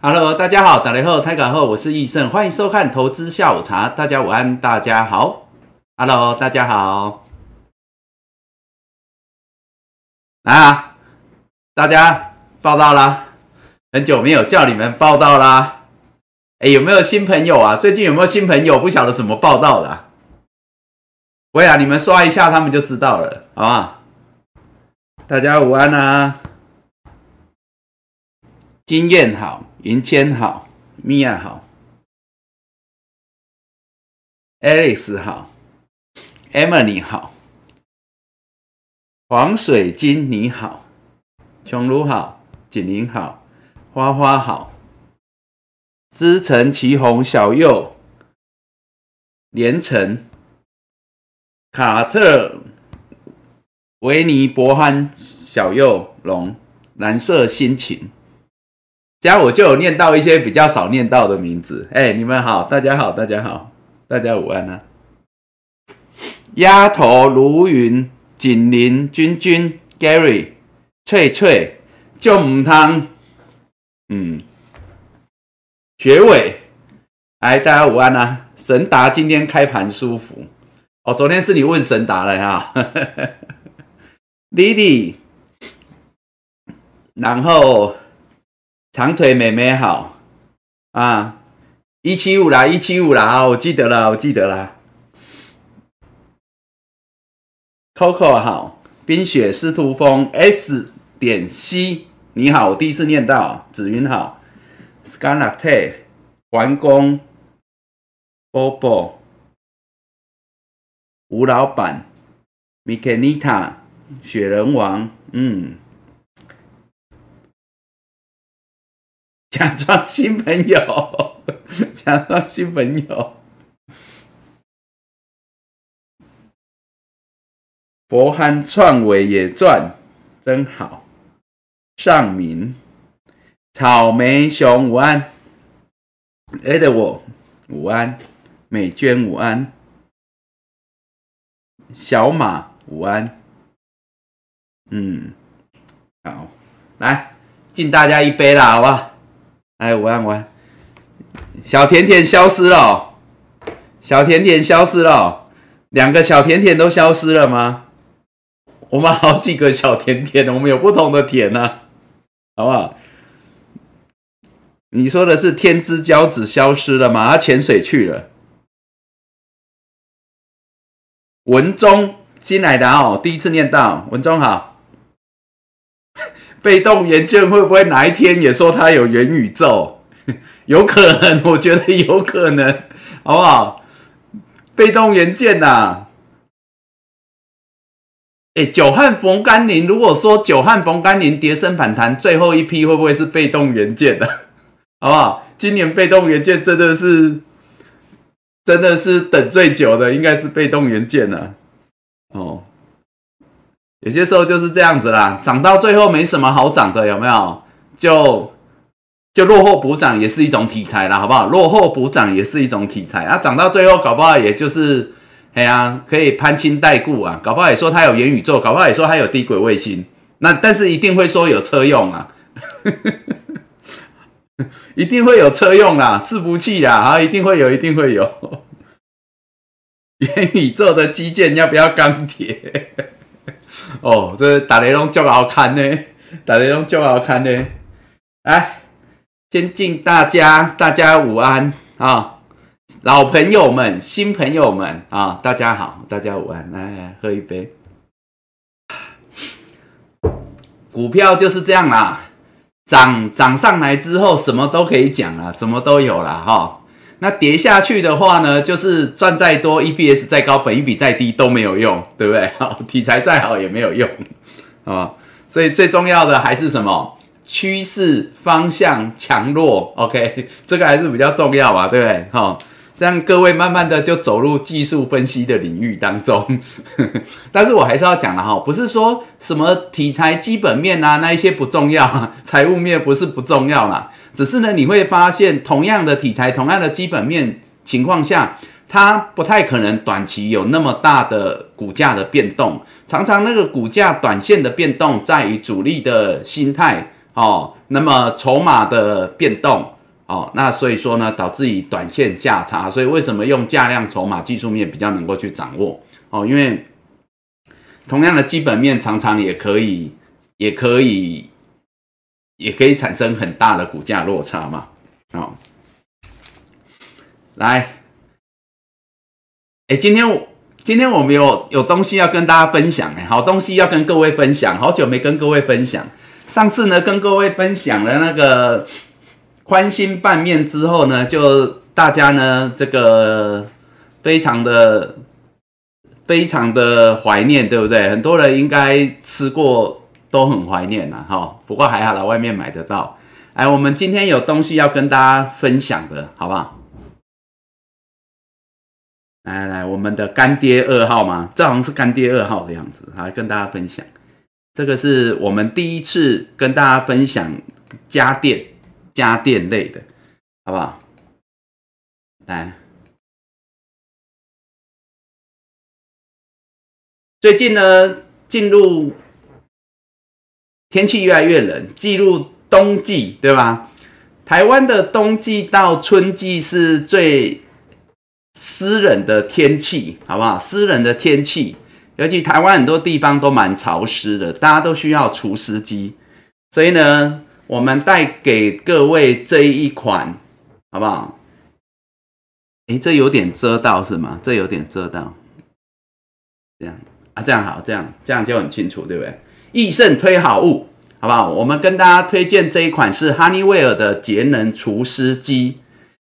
Hello，大家好，打雷后，开港后，我是易胜，欢迎收看投资下午茶。大家午安，大家好。Hello，大家好。啊，大家报道啦，很久没有叫你们报道啦。哎，有没有新朋友啊？最近有没有新朋友？不晓得怎么报道的。喂啊，你们刷一下，他们就知道了，好吧？大家午安啊。经验好，云谦好，米娅好，Alex 好，Emily 好，黄水晶你好，琼如好，锦玲好，花花好，知橙祁红小右，连城，卡特维尼伯憨小右龙，蓝色心情。这样我就有念到一些比较少念到的名字。哎，你们好，大家好，大家好，大家午安啊！丫头如云、锦麟、君君、Gary、翠翠、就母汤，嗯，学伟，哎，大家午安啊！神达今天开盘舒服哦，昨天是你问神达了哈，Lily，然后。长腿妹妹好啊，一七五啦，一七五啦，我记得了，我记得了。Coco 好，冰雪司徒风 S 点 C 你好，我第一次念到。紫云好，Scarlett 环工 Bobo 吴老板 m i k a n i t a 雪人王嗯。假装新朋友，假装新朋友。博憨创伟也赚，真好。尚明，草莓熊午安，Edward 午安，美娟午安，小马午安。嗯，好，来敬大家一杯啦，好不好？哎，午安午安，小甜甜消失了，小甜甜消失了，两个小甜甜都消失了吗？我们好几个小甜甜，我们有不同的甜呢，好不好？你说的是天之骄子消失了吗？他潜水去了。文中新来的哦，第一次念到文中好。被动元件会不会哪一天也说它有元宇宙？有可能，我觉得有可能，好不好？被动元件呐，哎，久旱逢甘霖。如果说久旱逢甘霖，跌升反弹，最后一批会不会是被动元件的？好不好？今年被动元件真的是，真的是等最久的，应该是被动元件了。哦。有些时候就是这样子啦，涨到最后没什么好涨的，有没有？就就落后补涨也是一种题材啦，好不好？落后补涨也是一种题材啊，涨到最后搞不好也就是，哎呀，可以攀亲带故啊，搞不好也说它有元宇宙，搞不好也说它有低轨卫星，那但是一定会说有车用啊，一定会有车用啦，伺服器啦，啊，一定会有，一定会有 元宇宙的基建要不要钢铁？哦，这打雷龙就好看呢，打雷龙就好看呢。来，先敬大家，大家午安啊，老朋友们、新朋友们啊，大家好，大家午安，来喝一杯。股票就是这样啦，涨涨上来之后，什么都可以讲了，什么都有了哈。那跌下去的话呢，就是赚再多，EPS 再高，本一比再低都没有用，对不对？好，题材再好也没有用，啊，所以最重要的还是什么？趋势方向强弱，OK，这个还是比较重要嘛，对不对？好，这样各位慢慢的就走入技术分析的领域当中。但是我还是要讲的哈，不是说什么题材基本面啊，那一些不重要，财务面不是不重要啦。只是呢，你会发现，同样的题材，同样的基本面情况下，它不太可能短期有那么大的股价的变动。常常那个股价短线的变动，在于主力的心态哦，那么筹码的变动哦，那所以说呢，导致于短线价差，所以为什么用价量筹码技术面比较能够去掌握哦？因为同样的基本面常常也可以，也可以，也可以产生很大的股价落差嘛。哦，来，哎，今天我今天我们有有东西要跟大家分享，哎，好东西要跟各位分享，好久没跟各位分享。上次呢，跟各位分享了那个宽心拌面之后呢，就大家呢这个非常的非常的怀念，对不对？很多人应该吃过，都很怀念呐，哈。不过还好了，外面买得到。哎，我们今天有东西要跟大家分享的，好不好？来来，我们的干爹二号吗？这好像是干爹二号的样子，来跟大家分享。这个是我们第一次跟大家分享家电、家电类的，好不好？来，最近呢，进入天气越来越冷，进入冬季，对吧？台湾的冬季到春季是最湿冷的天气，好不好？湿冷的天气。尤其台湾很多地方都蛮潮湿的，大家都需要除湿机，所以呢，我们带给各位这一款，好不好？诶，这有点遮到是吗？这有点遮到，这样啊，这样好，这样这样就很清楚，对不对？益盛推好物，好不好？我们跟大家推荐这一款是 Honeywell 的节能除湿机，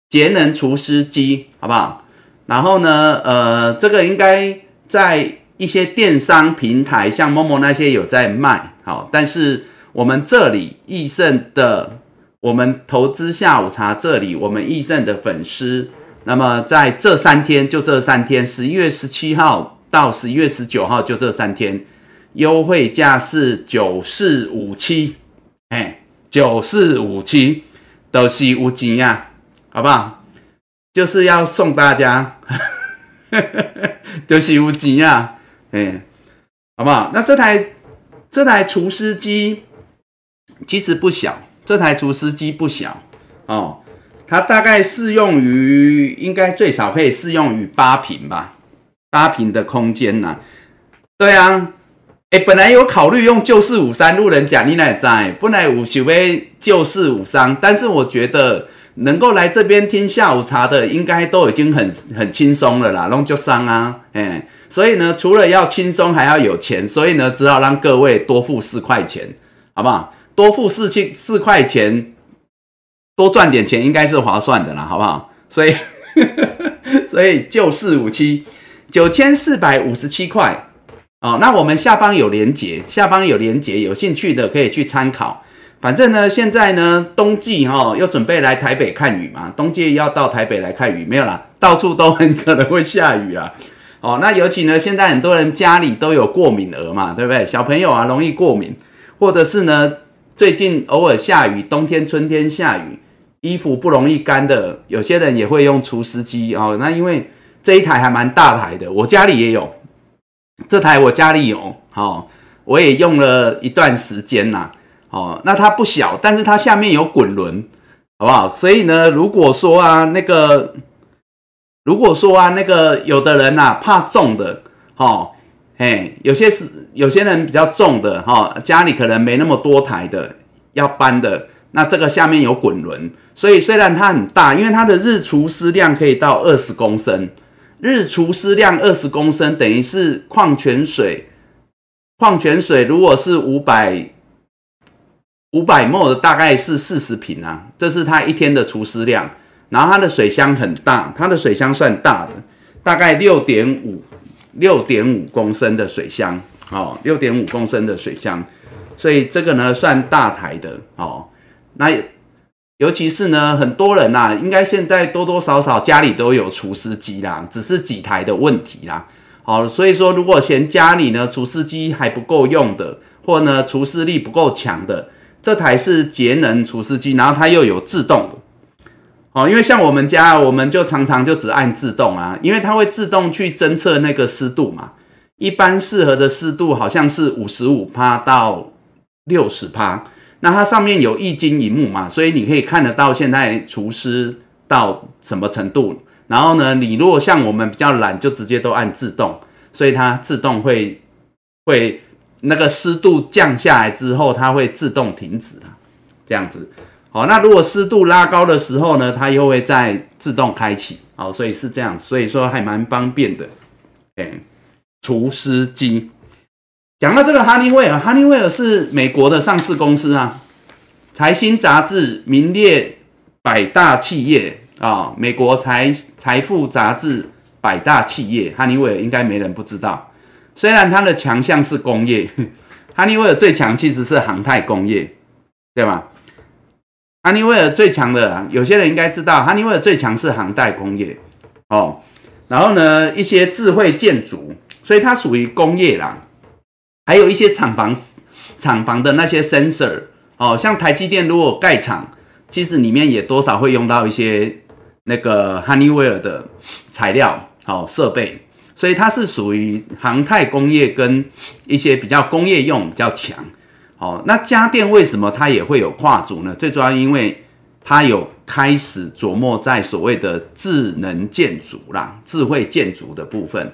节能除湿机，好不好？然后呢，呃，这个应该在。一些电商平台，像某某那些有在卖，好，但是我们这里益盛的，我们投资下午茶这里，我们益盛的粉丝，那么在这三天，就这三天，十一月十七号到十一月十九号，就这三天，优惠价是九四五七，哎，九四五七都是无钱呀，好不好？就是要送大家，都是无钱呀。哎，好不好？那这台这台除湿机其实不小，这台除湿机不小哦，它大概适用于应该最少可以适用于八平吧，八平的空间呐。对啊，哎，本来有考虑用旧四五三路人甲，你来在，本来五十位旧四五三，但是我觉得能够来这边听下午茶的，应该都已经很很轻松了啦，弄就伤啊，哎。所以呢，除了要轻松，还要有钱，所以呢，只好让各位多付四块钱，好不好？多付四千四块钱，多赚点钱，应该是划算的啦，好不好？所以，所以就四五七九千四百五十七块哦。那我们下方有连结，下方有连结，有兴趣的可以去参考。反正呢，现在呢，冬季哈，又准备来台北看雨嘛，冬季要到台北来看雨，没有啦，到处都很可能会下雨啊。哦，那尤其呢，现在很多人家里都有过敏儿嘛，对不对？小朋友啊，容易过敏，或者是呢，最近偶尔下雨，冬天、春天下雨，衣服不容易干的，有些人也会用除湿机哦。那因为这一台还蛮大台的，我家里也有，这台我家里有，好，我也用了一段时间呐。哦，那它不小，但是它下面有滚轮，好不好？所以呢，如果说啊，那个。如果说啊，那个有的人呐怕重的，哈，嘿，有些是有些人比较重的，哈，家里可能没那么多台的要搬的，那这个下面有滚轮，所以虽然它很大，因为它的日除湿量可以到二十公升，日除湿量二十公升等于是矿泉水，矿泉水如果是五百五百沫的，大概是四十瓶啊，这是它一天的除湿量。然后它的水箱很大，它的水箱算大的，大概六点五六点五公升的水箱，哦，六点五公升的水箱，所以这个呢算大台的哦。那尤其是呢，很多人呐，应该现在多多少少家里都有除湿机啦，只是几台的问题啦。好，所以说如果嫌家里呢除湿机还不够用的，或呢除湿力不够强的，这台是节能除湿机，然后它又有自动。哦，因为像我们家，我们就常常就只按自动啊，因为它会自动去侦测那个湿度嘛。一般适合的湿度好像是五十五帕到六十帕，那它上面有一金一木嘛，所以你可以看得到现在除湿到什么程度。然后呢，你如果像我们比较懒，就直接都按自动，所以它自动会会那个湿度降下来之后，它会自动停止啊，这样子。好，那如果湿度拉高的时候呢，它又会再自动开启。好，所以是这样，所以说还蛮方便的。哎，除湿机。讲到这个哈尼威尔，哈尼威尔是美国的上市公司啊，财新杂志名列百大企业啊，美国财财富杂志百大企业，哈尼威尔应该没人不知道。虽然它的强项是工业，哈尼威尔最强其实是航太工业，对吧？哈尼威尔最强的，有些人应该知道，哈尼威尔最强是航太工业哦。然后呢，一些智慧建筑，所以它属于工业啦。还有一些厂房，厂房的那些 sensor 哦，像台积电如果盖厂，其实里面也多少会用到一些那个哈尼威尔的材料好设备，所以它是属于航太工业跟一些比较工业用比较强。哦，那家电为什么它也会有跨组呢？最主要因为它有开始琢磨在所谓的智能建筑啦、智慧建筑的部分。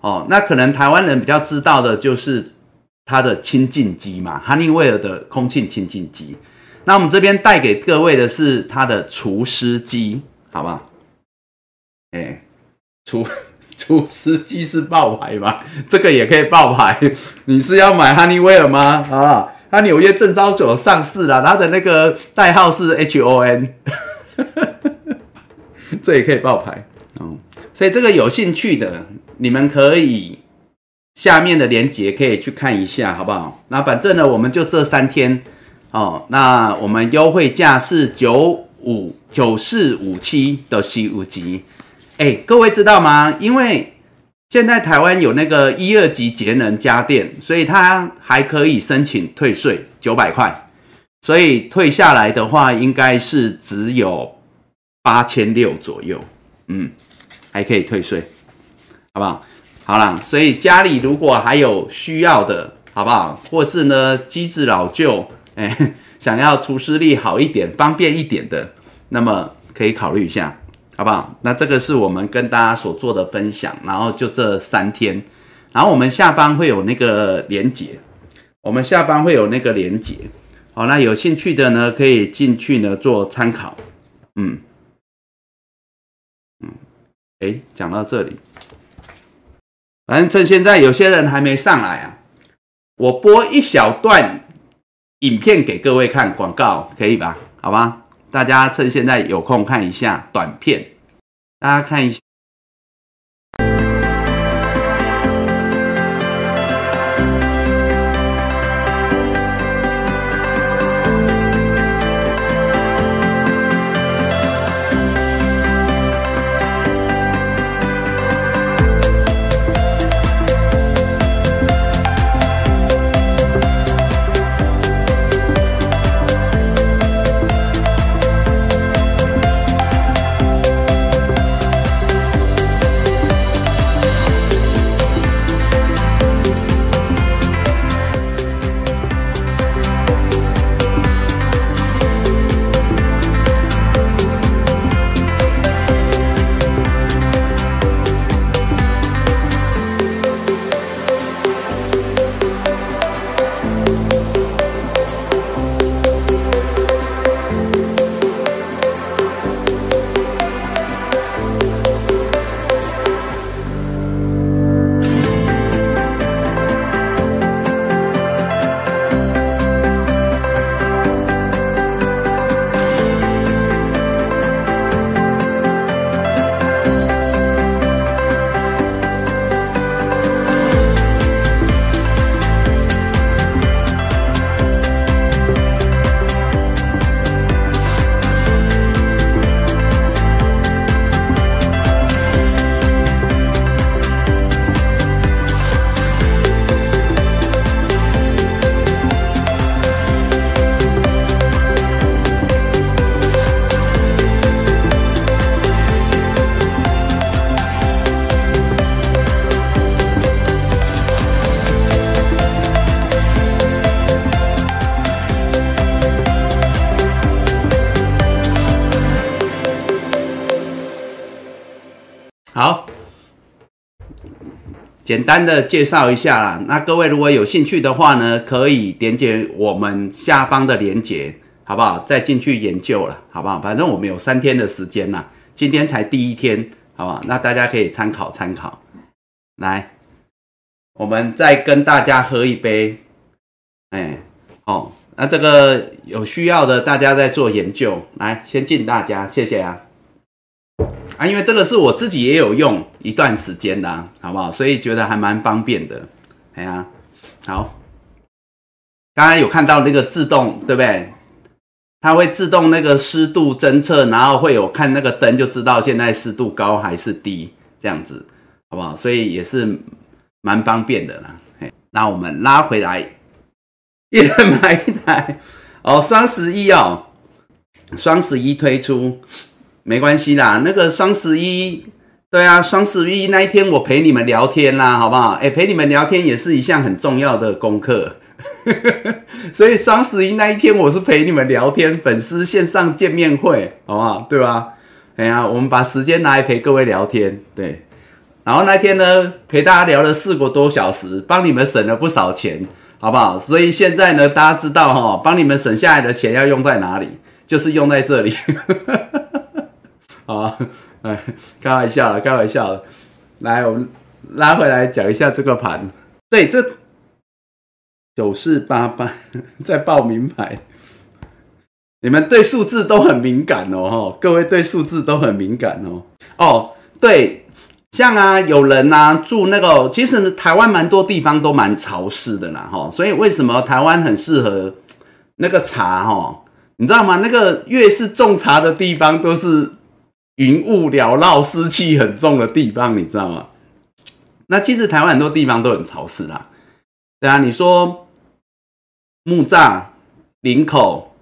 哦，那可能台湾人比较知道的就是它的清净机嘛，哈尼威尔的空气清净机。那我们这边带给各位的是它的除湿机，好不好？哎，除除湿机是爆牌吗？这个也可以爆牌。你是要买哈尼威尔吗？啊？它纽约证交所上市了，它的那个代号是 H O N，这也可以爆牌嗯。所以这个有兴趣的，你们可以下面的链接可以去看一下，好不好？那反正呢，我们就这三天哦。那我们优惠价是九五九四五七的 C 五级，哎，各位知道吗？因为现在台湾有那个一二级节能家电，所以它还可以申请退税九百块，所以退下来的话应该是只有八千六左右，嗯，还可以退税，好不好？好了，所以家里如果还有需要的，好不好？或是呢机子老旧，哎，想要除湿力好一点、方便一点的，那么可以考虑一下。好不好？那这个是我们跟大家所做的分享，然后就这三天，然后我们下方会有那个连接，我们下方会有那个连接，好，那有兴趣的呢，可以进去呢做参考，嗯嗯，哎，讲到这里，反正趁现在有些人还没上来啊，我播一小段影片给各位看广告，可以吧？好吧？大家趁现在有空看一下短片，大家看一下。简单的介绍一下啦。那各位如果有兴趣的话呢，可以点解我们下方的链接，好不好？再进去研究了，好不好？反正我们有三天的时间啦，今天才第一天，好不好？那大家可以参考参考。来，我们再跟大家喝一杯。哎，好，那这个有需要的大家再做研究，来，先敬大家，谢谢啊。啊，因为这个是我自己也有用一段时间的，好不好？所以觉得还蛮方便的。哎呀，好，刚刚有看到那个自动，对不对？它会自动那个湿度侦测，然后会有看那个灯，就知道现在湿度高还是低，这样子，好不好？所以也是蛮方便的啦。那我们拉回来，一人买一台哦，双十一哦，双十一推出。没关系啦，那个双十一，对啊，双十一那一天我陪你们聊天啦，好不好？哎，陪你们聊天也是一项很重要的功课，所以双十一那一天我是陪你们聊天，粉丝线上见面会，好不好？对吧？哎呀，我们把时间拿来陪各位聊天，对。然后那天呢，陪大家聊了四个多小时，帮你们省了不少钱，好不好？所以现在呢，大家知道哈，帮你们省下来的钱要用在哪里，就是用在这里。啊，哎，开玩笑了，开玩笑了。来，我们拉回来讲一下这个盘。对，这九四八八 在报名牌，你们对数字都很敏感哦，哈，各位对数字都很敏感哦。哦，对，像啊，有人呐住那个，其实台湾蛮多地方都蛮潮湿的啦，哈，所以为什么台湾很适合那个茶，哈，你知道吗？那个越是种茶的地方都是。云雾缭绕、湿气很重的地方，你知道吗？那其实台湾很多地方都很潮湿啦。对啊，你说木栅、林口，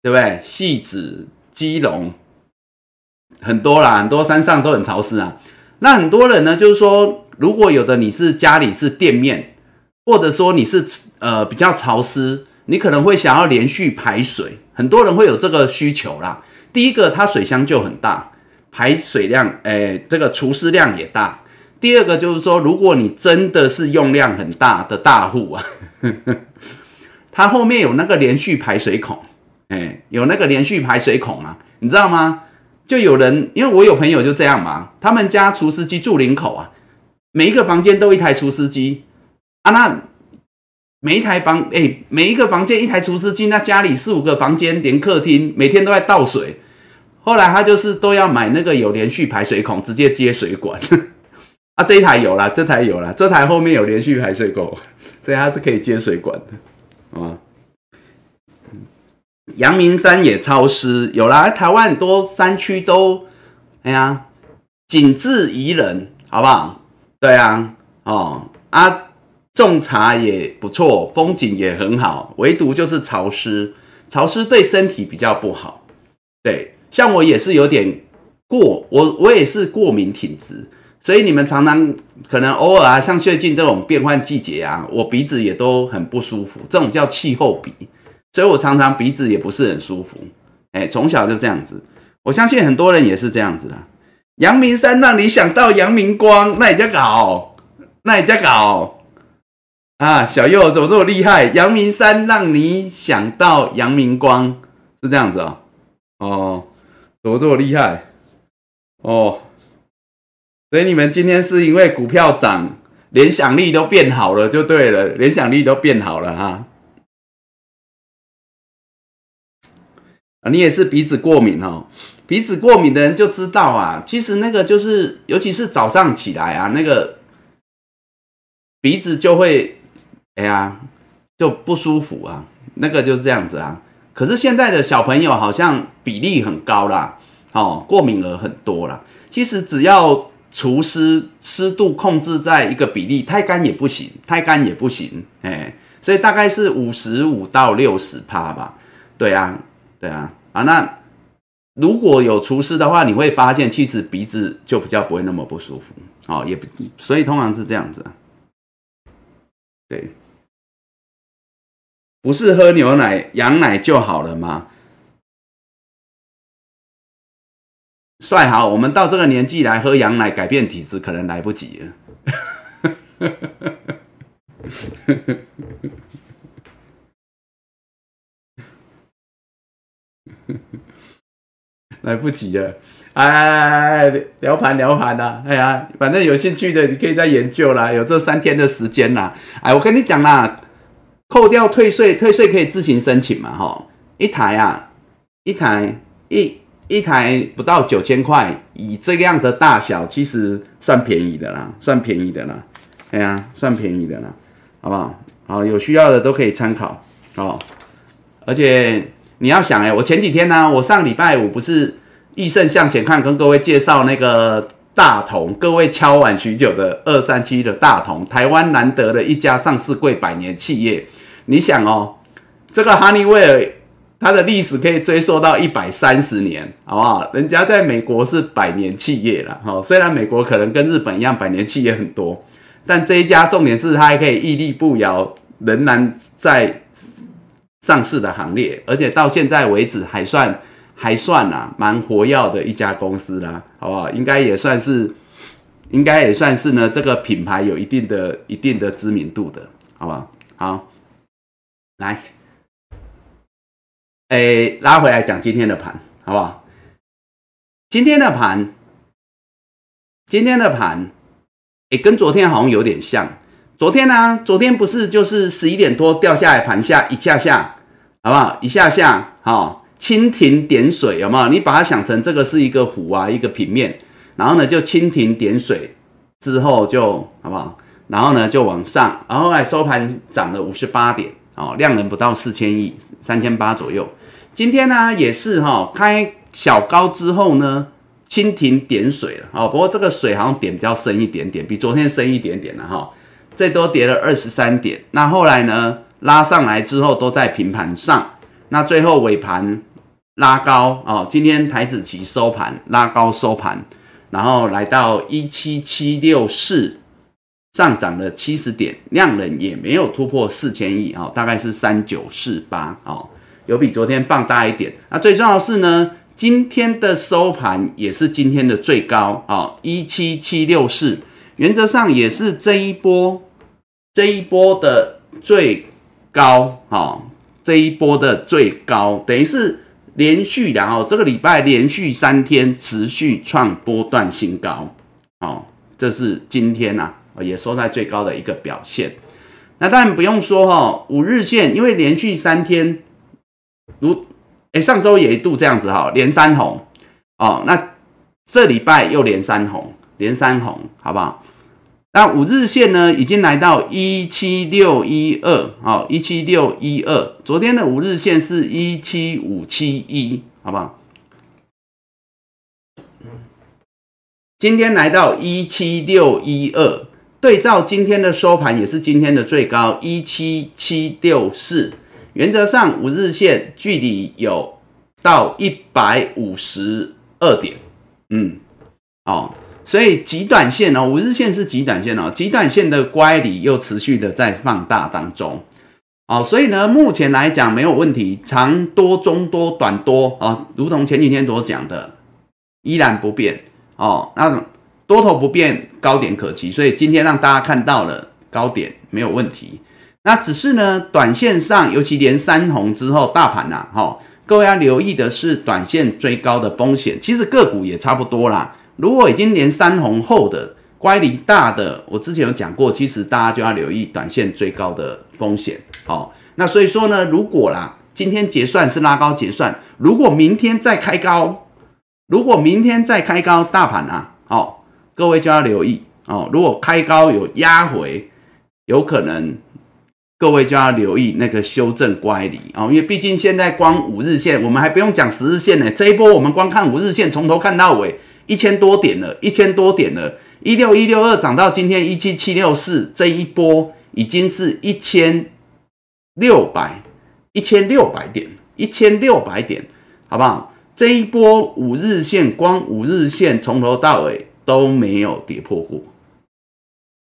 对不对？戏子、基隆，很多啦，很多山上都很潮湿啊。那很多人呢，就是说，如果有的你是家里是店面，或者说你是呃比较潮湿，你可能会想要连续排水，很多人会有这个需求啦。第一个，它水箱就很大。排水量，诶，这个除湿量也大。第二个就是说，如果你真的是用量很大的大户啊，它后面有那个连续排水孔，哎，有那个连续排水孔啊，你知道吗？就有人，因为我有朋友就这样嘛，他们家除湿机住林口啊，每一个房间都一台除湿机啊，那每一台房，哎，每一个房间一台除湿机，那家里四五个房间连客厅，每天都在倒水。后来他就是都要买那个有连续排水孔，直接接水管。啊，这一台有了，这台有了，这台后面有连续排水孔，所以它是可以接水管的，啊。阳明山也超湿，有啦，台湾很多山区都，哎呀，景致宜人，好不好？对啊，哦啊，种茶也不错，风景也很好，唯独就是潮湿，潮湿对身体比较不好，对。像我也是有点过，我我也是过敏体质，所以你们常常可能偶尔啊，像最近这种变换季节啊，我鼻子也都很不舒服，这种叫气候鼻，所以我常常鼻子也不是很舒服。哎，从小就这样子，我相信很多人也是这样子的。阳明山让你想到阳明光，那你在搞，那你在搞啊？小右怎么这么厉害？阳明山让你想到阳明光，是这样子哦，哦。怎么这么厉害？哦，所以你们今天是因为股票涨，联想力都变好了，就对了，联想力都变好了哈。啊，你也是鼻子过敏哦，鼻子过敏的人就知道啊，其实那个就是，尤其是早上起来啊，那个鼻子就会，哎呀，就不舒服啊，那个就是这样子啊。可是现在的小朋友好像比例很高啦，哦，过敏儿很多啦。其实只要除湿湿度控制在一个比例，太干也不行，太干也不行，哎，所以大概是五十五到六十帕吧。对啊，对啊，啊，那如果有除湿的话，你会发现其实鼻子就比较不会那么不舒服，哦，也不，所以通常是这样子，对。不是喝牛奶、羊奶就好了吗？帅好，我们到这个年纪来喝羊奶改变体质，可能来不及了。来不及了，哎哎哎哎，聊盘聊盘呐，哎呀，反正有兴趣的你可以再研究啦，有这三天的时间啦，哎，我跟你讲啦，扣掉退税，退税可以自行申请嘛，哈，一台啊，一台一一台不到九千块，以这样的大小，其实算便宜的啦，算便宜的啦，哎呀，算便宜的啦，好不好？好，有需要的都可以参考，哦，而且。你要想哎，我前几天呢，我上礼拜五不是益盛向前看，跟各位介绍那个大同，各位敲碗许久的二三七的大同，台湾难得的一家上市贵百年企业。你想哦，这个哈尼威尔，它的历史可以追溯到一百三十年，好不好？人家在美国是百年企业了，哈，虽然美国可能跟日本一样百年企业很多，但这一家重点是它还可以屹立不摇，仍然在。上市的行列，而且到现在为止还算还算啊，蛮活跃的一家公司啦，好不好？应该也算是，应该也算是呢，这个品牌有一定的一定的知名度的，好不好？好，来，哎，拉回来讲今天的盘，好不好？今天的盘，今天的盘，哎，跟昨天好像有点像。昨天呢？昨天不是就是十一点多掉下来盘下一下下，好不好？一下下，好，蜻蜓点水，有没有？你把它想成这个是一个湖啊，一个平面，然后呢就蜻蜓点水之后就好不好？然后呢就往上，然后来收盘涨了五十八点，哦，量能不到四千亿，三千八左右。今天呢也是哈，开小高之后呢，蜻蜓点水了，哦，不过这个水好像点比较深一点点，比昨天深一点点了哈。最多跌了二十三点，那后来呢？拉上来之后都在平盘上，那最后尾盘拉高哦。今天台子期收盘拉高收盘，然后来到一七七六四，上涨了七十点，量能也没有突破四千亿哦，大概是三九四八哦，有比昨天放大一点。那最重要的是呢，今天的收盘也是今天的最高哦，一七七六四。原则上也是这一波，这一波的最高，哈，这一波的最高，等于是连续然后这个礼拜连续三天持续创波段新高，哦，这是今天呐也收在最高的一个表现。那当然不用说哈，五日线因为连续三天，如哎上周也一度这样子哈，连三红，哦，那这礼拜又连三红。连三红，好不好？那五日线呢，已经来到一七六一二，好，一七六一二。昨天的五日线是一七五七一，好不好？今天来到一七六一二，对照今天的收盘也是今天的最高一七七六四。原则上五日线距离有到一百五十二点，嗯，哦。所以极短线哦，五日线是极短线哦，极短线的乖离又持续的在放大当中，哦，所以呢，目前来讲没有问题，长多、中多、短多啊，如同前几天所讲的，依然不变哦。那多头不变，高点可期，所以今天让大家看到了高点没有问题。那只是呢，短线上尤其连三红之后，大盘呐，哈，各位要留意的是短线追高的风险，其实个股也差不多啦。如果已经连三红后的乖离大的，我之前有讲过，其实大家就要留意短线追高的风险。好，那所以说呢，如果啦，今天结算是拉高结算，如果明天再开高，如果明天再开高，大盘啊，好，各位就要留意哦。如果开高有压回，有可能各位就要留意那个修正乖离哦，因为毕竟现在光五日线，我们还不用讲十日线呢。这一波我们光看五日线，从头看到尾。一千多点了，一千多点了，一六一六二涨到今天一七七六四，这一波已经是一千六百一千六百点，一千六百点，好不好？这一波五日线，光五日线从头到尾都没有跌破过，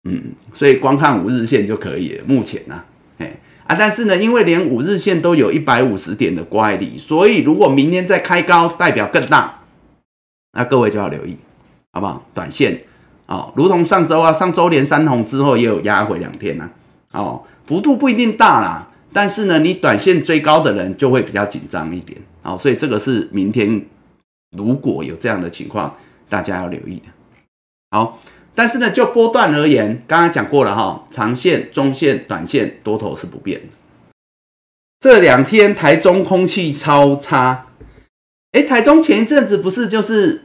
嗯，所以光看五日线就可以了。目前呢，哎啊，但是呢，因为连五日线都有一百五十点的乖离，所以如果明天再开高，代表更大。那各位就要留意，好不好？短线哦，如同上周啊，上周连三红之后也有压回两天呐，哦，幅度不一定大啦，但是呢，你短线追高的人就会比较紧张一点，哦，所以这个是明天如果有这样的情况，大家要留意的。好，但是呢，就波段而言，刚刚讲过了哈，长线、中线、短线多头是不变的。这两天台中空气超差，哎，台中前一阵子不是就是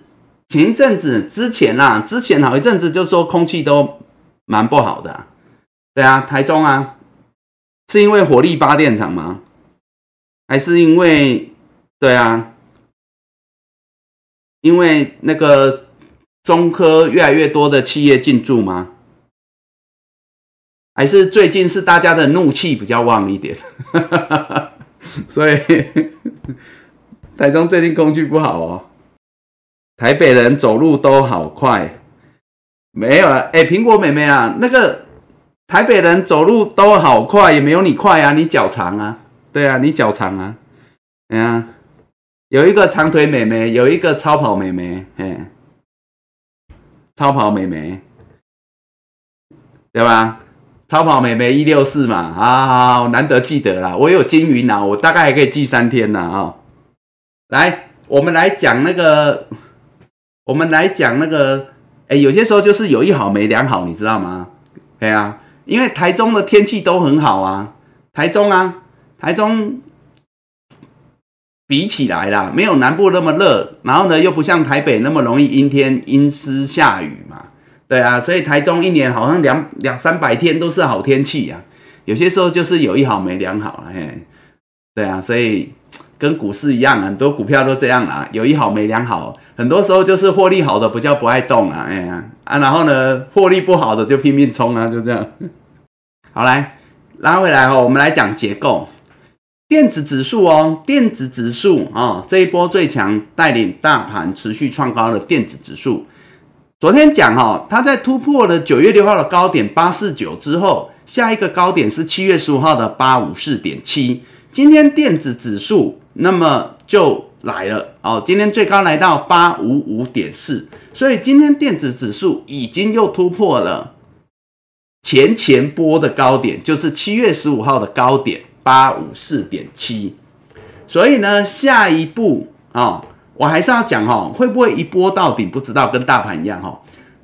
前一阵子之前啦，之前好一阵子就说空气都蛮不好的，对啊，台中啊，是因为火力发电厂吗？还是因为对啊，因为那个中科越来越多的企业进驻吗？还是最近是大家的怒气比较旺一点，所以台中最近空气不好哦。台北人走路都好快，没有了。哎，苹果妹妹啊，那个台北人走路都好快，也没有你快啊，你脚长啊，对啊，你脚长啊，哎呀，有一个长腿妹妹，有一个超跑妹妹，哎，超跑妹妹，对吧？超跑美眉一六四嘛，啊，难得记得啦，我有金鱼脑，我大概还可以记三天呢啊。来，我们来讲那个，我们来讲那个，哎，有些时候就是有一好没两好，你知道吗？对啊，因为台中的天气都很好啊，台中啊，台中比起来啦，没有南部那么热，然后呢，又不像台北那么容易阴天阴湿下雨嘛。对啊，所以台中一年好像两两三百天都是好天气呀，有些时候就是有一好没两好了，嘿，对啊，所以跟股市一样，很多股票都这样啊，有一好没两好，很多时候就是获利好的不叫不爱动啊，哎呀啊，然后呢，获利不好的就拼命冲啊，就这样。好来拉回来哦，我们来讲结构，电子指数哦，电子指数啊，这一波最强，带领大盘持续创高的电子指数。昨天讲哈，它在突破了九月六号的高点八四九之后，下一个高点是七月十五号的八五四点七。今天电子指数那么就来了哦，今天最高来到八五五点四，所以今天电子指数已经又突破了前前波的高点，就是七月十五号的高点八五四点七。所以呢，下一步啊。我还是要讲哈，会不会一波到底不知道，跟大盘一样哈。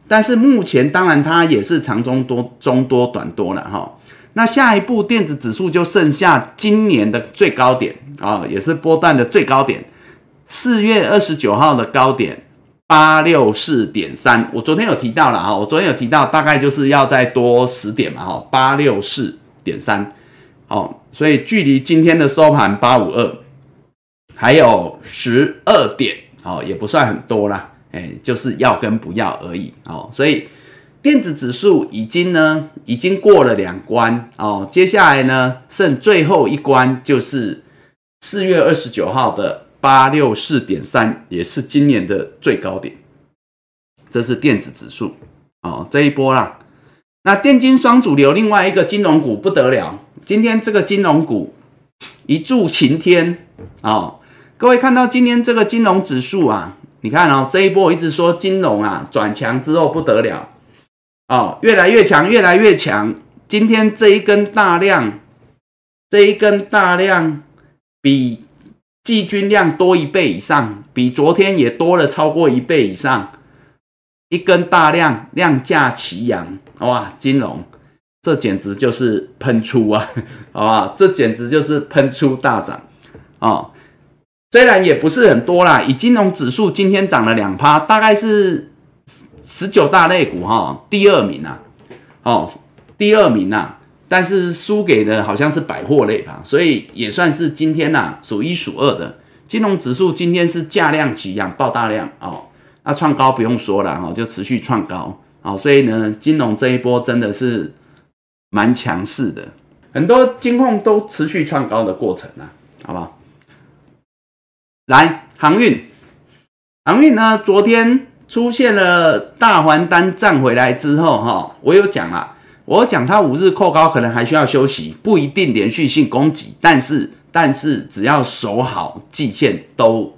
但是目前当然它也是长中多、中多、短多了哈。那下一步电子指数就剩下今年的最高点啊，也是波段的最高点，四月二十九号的高点八六四点三。我昨天有提到了哈，我昨天有提到大概就是要再多十点嘛哈，八六四点三。哦，所以距离今天的收盘八五二。还有十二点哦，也不算很多啦，哎，就是要跟不要而已哦。所以电子指数已经呢，已经过了两关哦，接下来呢，剩最后一关就是四月二十九号的八六四点三，也是今年的最高点。这是电子指数哦，这一波啦。那电金双主流，另外一个金融股不得了，今天这个金融股一柱擎天哦。各位看到今天这个金融指数啊，你看哦，这一波一直说金融啊转强之后不得了哦，越来越强，越来越强。今天这一根大量，这一根大量比季均量多一倍以上，比昨天也多了超过一倍以上，一根大量量价齐扬，哇，金融这简直就是喷出啊，好吧，这简直就是喷出大涨。哦。虽然也不是很多啦，以金融指数今天涨了两趴，大概是十九大类股哈第二名啊，哦第二名啊，但是输给的好像是百货类吧，所以也算是今天呐数一数二的。金融指数今天是价量齐扬爆大量哦，那创高不用说了哈，就持续创高。哦，所以呢金融这一波真的是蛮强势的，很多金控都持续创高的过程啊，好不好？来航运，航运呢？昨天出现了大还单站回来之后，哈，我有讲了，我讲它五日扣高可能还需要休息，不一定连续性攻击，但是但是只要守好季线，都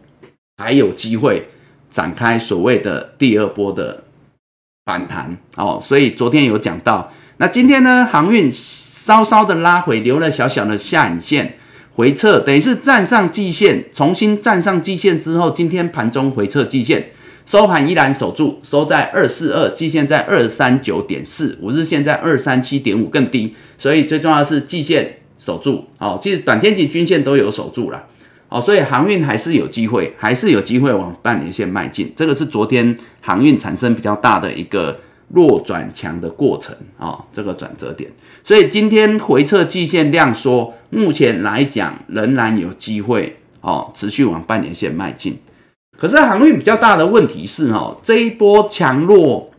还有机会展开所谓的第二波的反弹哦。所以昨天有讲到，那今天呢，航运稍稍的拉回，留了小小的下影线回撤，等于是站上季线，重新站上季线之后，今天盘中回撤季线。收盘依然守住，收在二四二，季线在二三九点四，五日线在二三七点五，更低。所以最重要是季线守住，哦，其实短天期均线都有守住了，哦，所以航运还是有机会，还是有机会往半年线迈进。这个是昨天航运产生比较大的一个弱转强的过程，啊，这个转折点。所以今天回撤季线量缩，目前来讲仍然有机会，哦，持续往半年线迈进。可是航运比较大的问题是，哦，这一波强弱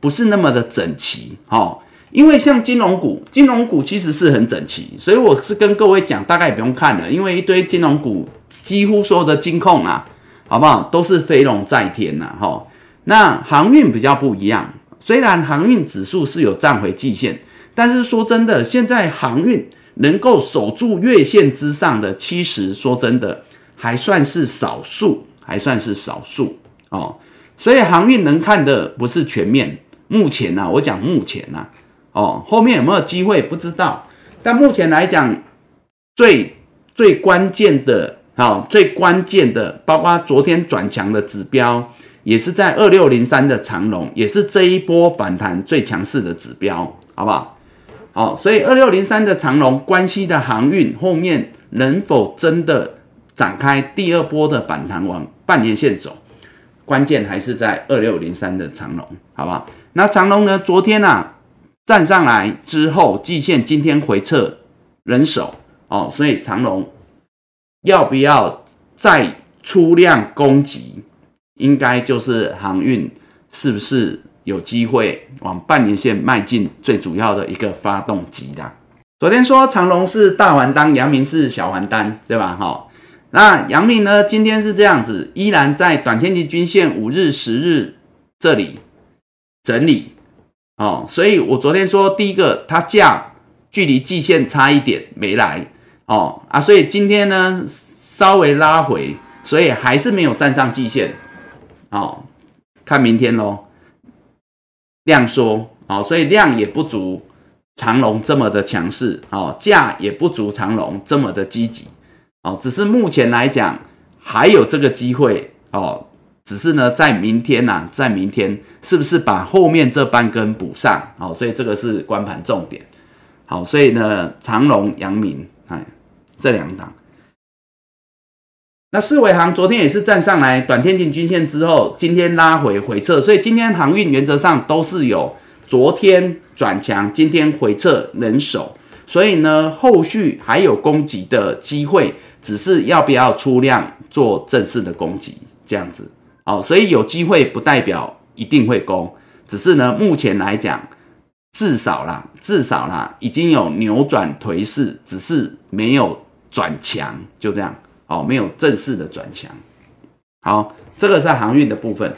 不是那么的整齐，哦，因为像金融股，金融股其实是很整齐，所以我是跟各位讲，大概也不用看了，因为一堆金融股几乎所有的金控啊，好不好，都是飞龙在天呐，哈。那航运比较不一样，虽然航运指数是有站回季线，但是说真的，现在航运能够守住月线之上的，其实说真的还算是少数。还算是少数哦，所以航运能看的不是全面。目前呢，我讲目前呢，哦，后面有没有机会不知道。但目前来讲，最最关键的，好，最关键的，包括昨天转强的指标，也是在二六零三的长龙，也是这一波反弹最强势的指标，好不好？好，所以二六零三的长龙关系的航运后面能否真的展开第二波的反弹往？半年线走，关键还是在二六零三的长龙，好不好？那长龙呢？昨天啊站上来之后，季线今天回撤人手哦，所以长龙要不要再出量攻击？应该就是航运是不是有机会往半年线迈进？最主要的一个发动机啦。昨天说长龙是大环单，阳明是小环单，对吧？哈。那阳明呢？今天是这样子，依然在短天期均线五日、十日这里整理哦。所以我昨天说，第一个它价距离季线差一点没来哦啊，所以今天呢稍微拉回，所以还是没有站上季线哦。看明天喽，量缩哦，所以量也不足长龙这么的强势哦，价也不足长龙这么的积极。哦，只是目前来讲还有这个机会哦，只是呢，在明天呐，在明天是不是把后面这半根补上？哦，所以这个是关盘重点。好，所以呢，长隆、阳明，哎，这两档。那四维行昨天也是站上来短天期均线之后，今天拉回回撤，所以今天航运原则上都是有昨天转强，今天回撤能守，所以呢，后续还有攻击的机会。只是要不要出量做正式的攻击这样子，哦，所以有机会不代表一定会攻，只是呢，目前来讲，至少啦，至少啦，已经有扭转颓势，只是没有转强，就这样，哦，没有正式的转强。好，这个是航运的部分。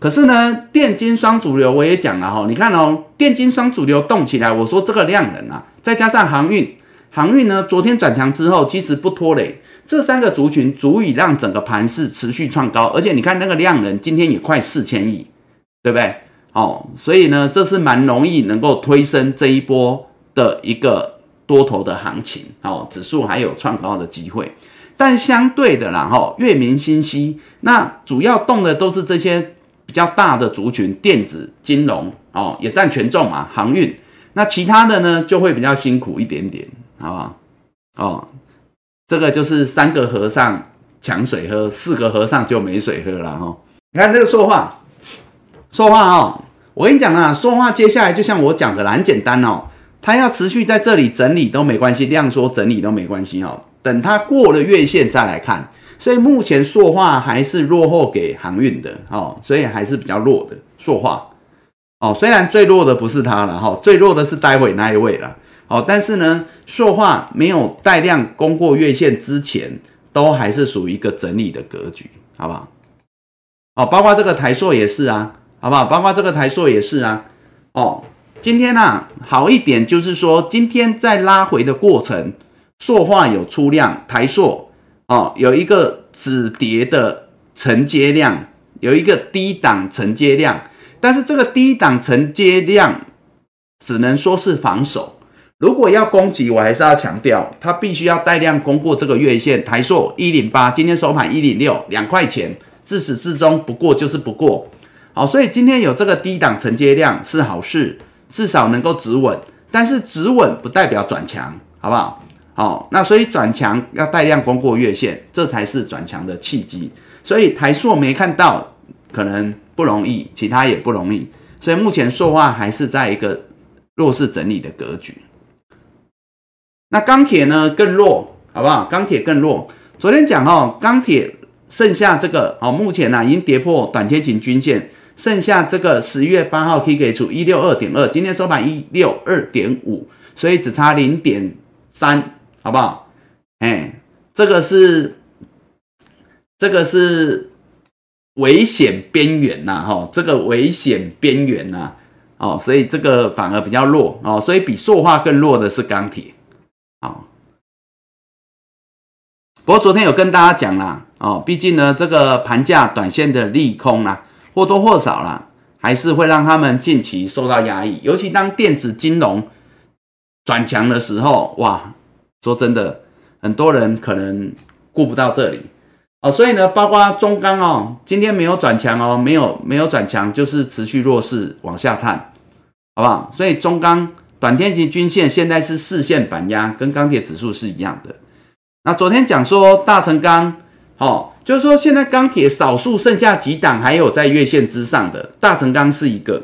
可是呢，电金双主流我也讲了哈，你看哦，电金双主流动起来，我说这个量能啊，再加上航运。航运呢，昨天转强之后，其实不拖累这三个族群，足以让整个盘势持续创高。而且你看那个量能，今天也快四千亿，对不对？哦，所以呢，这是蛮容易能够推升这一波的一个多头的行情。哦，指数还有创高的机会。但相对的啦，哈，月明星稀，那主要动的都是这些比较大的族群，电子、金融，哦，也占权重嘛。航运，那其他的呢，就会比较辛苦一点点。好不好？哦，这个就是三个和尚抢水喝，四个和尚就没水喝了哈。你看这个说话，说话哦，我跟你讲啊，说话接下来就像我讲的，很简单哦。它要持续在这里整理都没关系，量缩整理都没关系哦。等它过了月线再来看。所以目前说话还是落后给航运的哦，所以还是比较弱的说话哦。虽然最弱的不是它了哈，最弱的是待会那一位了。哦，但是呢，塑化没有带量攻过月线之前，都还是属于一个整理的格局，好不好？哦，包括这个台塑也是啊，好不好？包括这个台硕也是啊。哦，今天呢好一点，就是说今天在拉回的过程，塑化有出量，台硕哦有一个止跌的承接量有一个低档承接量，但是这个低档承接量只能说是防守。如果要攻击，我还是要强调，它必须要带量攻过这个月线。台硕一零八，今天收盘一零六，两块钱，自始至终不过就是不过。好，所以今天有这个低档承接量是好事，至少能够止稳。但是止稳不代表转强，好不好？好，那所以转强要带量攻过月线，这才是转强的契机。所以台硕没看到，可能不容易，其他也不容易。所以目前塑化还是在一个弱势整理的格局。那钢铁呢更弱，好不好？钢铁更弱。昨天讲哦，钢铁剩下这个哦，目前呢已经跌破短天期均线，剩下这个十月八号 K 给出一六二点二，今天收盘一六二点五，所以只差零点三，好不好？哎，这个是这个是危险边缘呐，哈，这个危险边缘呐，哦，所以这个反而比较弱哦，所以比塑化更弱的是钢铁。好，不过昨天有跟大家讲啦，哦，毕竟呢，这个盘价短线的利空啊，或多或少啦，还是会让他们近期受到压抑。尤其当电子金融转强的时候，哇，说真的，很多人可能顾不到这里哦。所以呢，包括中钢哦，今天没有转强哦，没有没有转强，就是持续弱势往下探，好不好？所以中钢。短天期均线现在是四线板压，跟钢铁指数是一样的。那昨天讲说大成钢，哦，就是说现在钢铁少数剩下几档还有在月线之上的，大成钢是一个。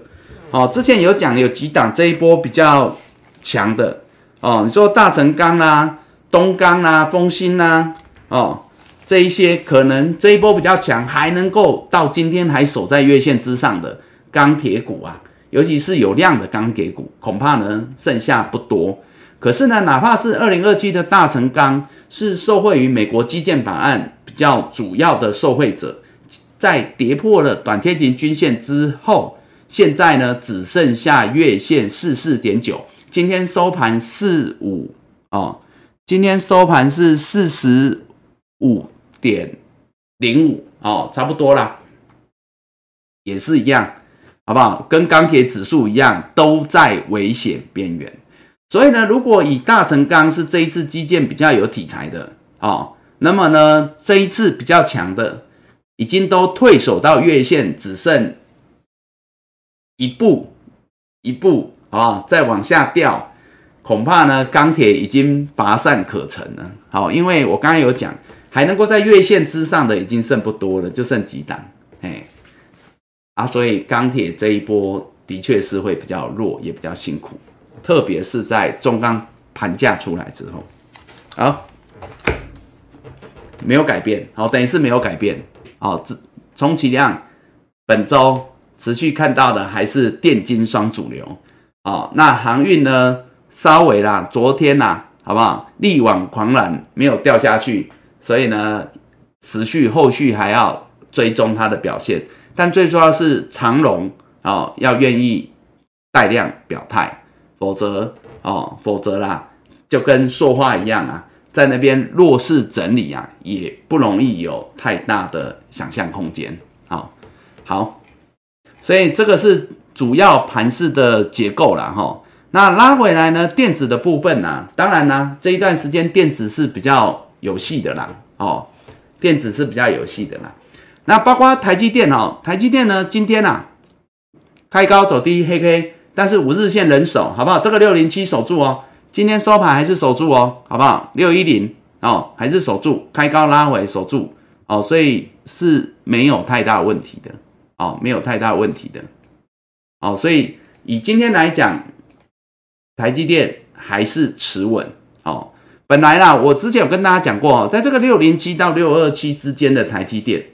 哦，之前有讲有几档这一波比较强的，哦，你说大成钢啦、东钢啦、丰兴啦，哦，这一些可能这一波比较强，还能够到今天还守在月线之上的钢铁股啊。尤其是有量的钢铁股，恐怕呢剩下不多。可是呢，哪怕是二零二七的大成钢，是受惠于美国基建板案较主要的受惠者，在跌破了短天期均线之后，现在呢只剩下月线四四点九，今天收盘四五哦，今天收盘是四十五点零五哦，差不多啦，也是一样。好不好？跟钢铁指数一样，都在危险边缘。所以呢，如果以大成钢是这一次基建比较有题材的哦，那么呢，这一次比较强的，已经都退守到月线，只剩一步一步啊，再往下掉，恐怕呢，钢铁已经乏善可陈了。好，因为我刚刚有讲，还能够在月线之上的已经剩不多了，就剩几档，哎。啊，所以钢铁这一波的确是会比较弱，也比较辛苦，特别是在中钢盘价出来之后，好，没有改变，好，等于是没有改变，好，这充其量本周持续看到的还是电金双主流，哦，那航运呢，稍微啦，昨天呐，好不好？力挽狂澜，没有掉下去，所以呢，持续后续还要追踪它的表现。但最重要是长龙哦，要愿意带量表态，否则哦，否则啦，就跟说话一样啊，在那边弱势整理啊，也不容易有太大的想象空间。好，好，所以这个是主要盘势的结构了哈。那拉回来呢，电子的部分呢，当然呢，这一段时间电子是比较有戏的啦，哦，电子是比较有戏的啦。那包括台积电哦，台积电呢，今天呐开高走低黑 K，但是五日线人手，好不好？这个六零七守住哦，今天收盘还是守住哦，好不好？六一零哦，还是守住，开高拉回守住哦，所以是没有太大问题的哦，没有太大问题的哦，所以以今天来讲，台积电还是持稳哦。本来啦，我之前有跟大家讲过哦，在这个六零七到六二七之间的台积电。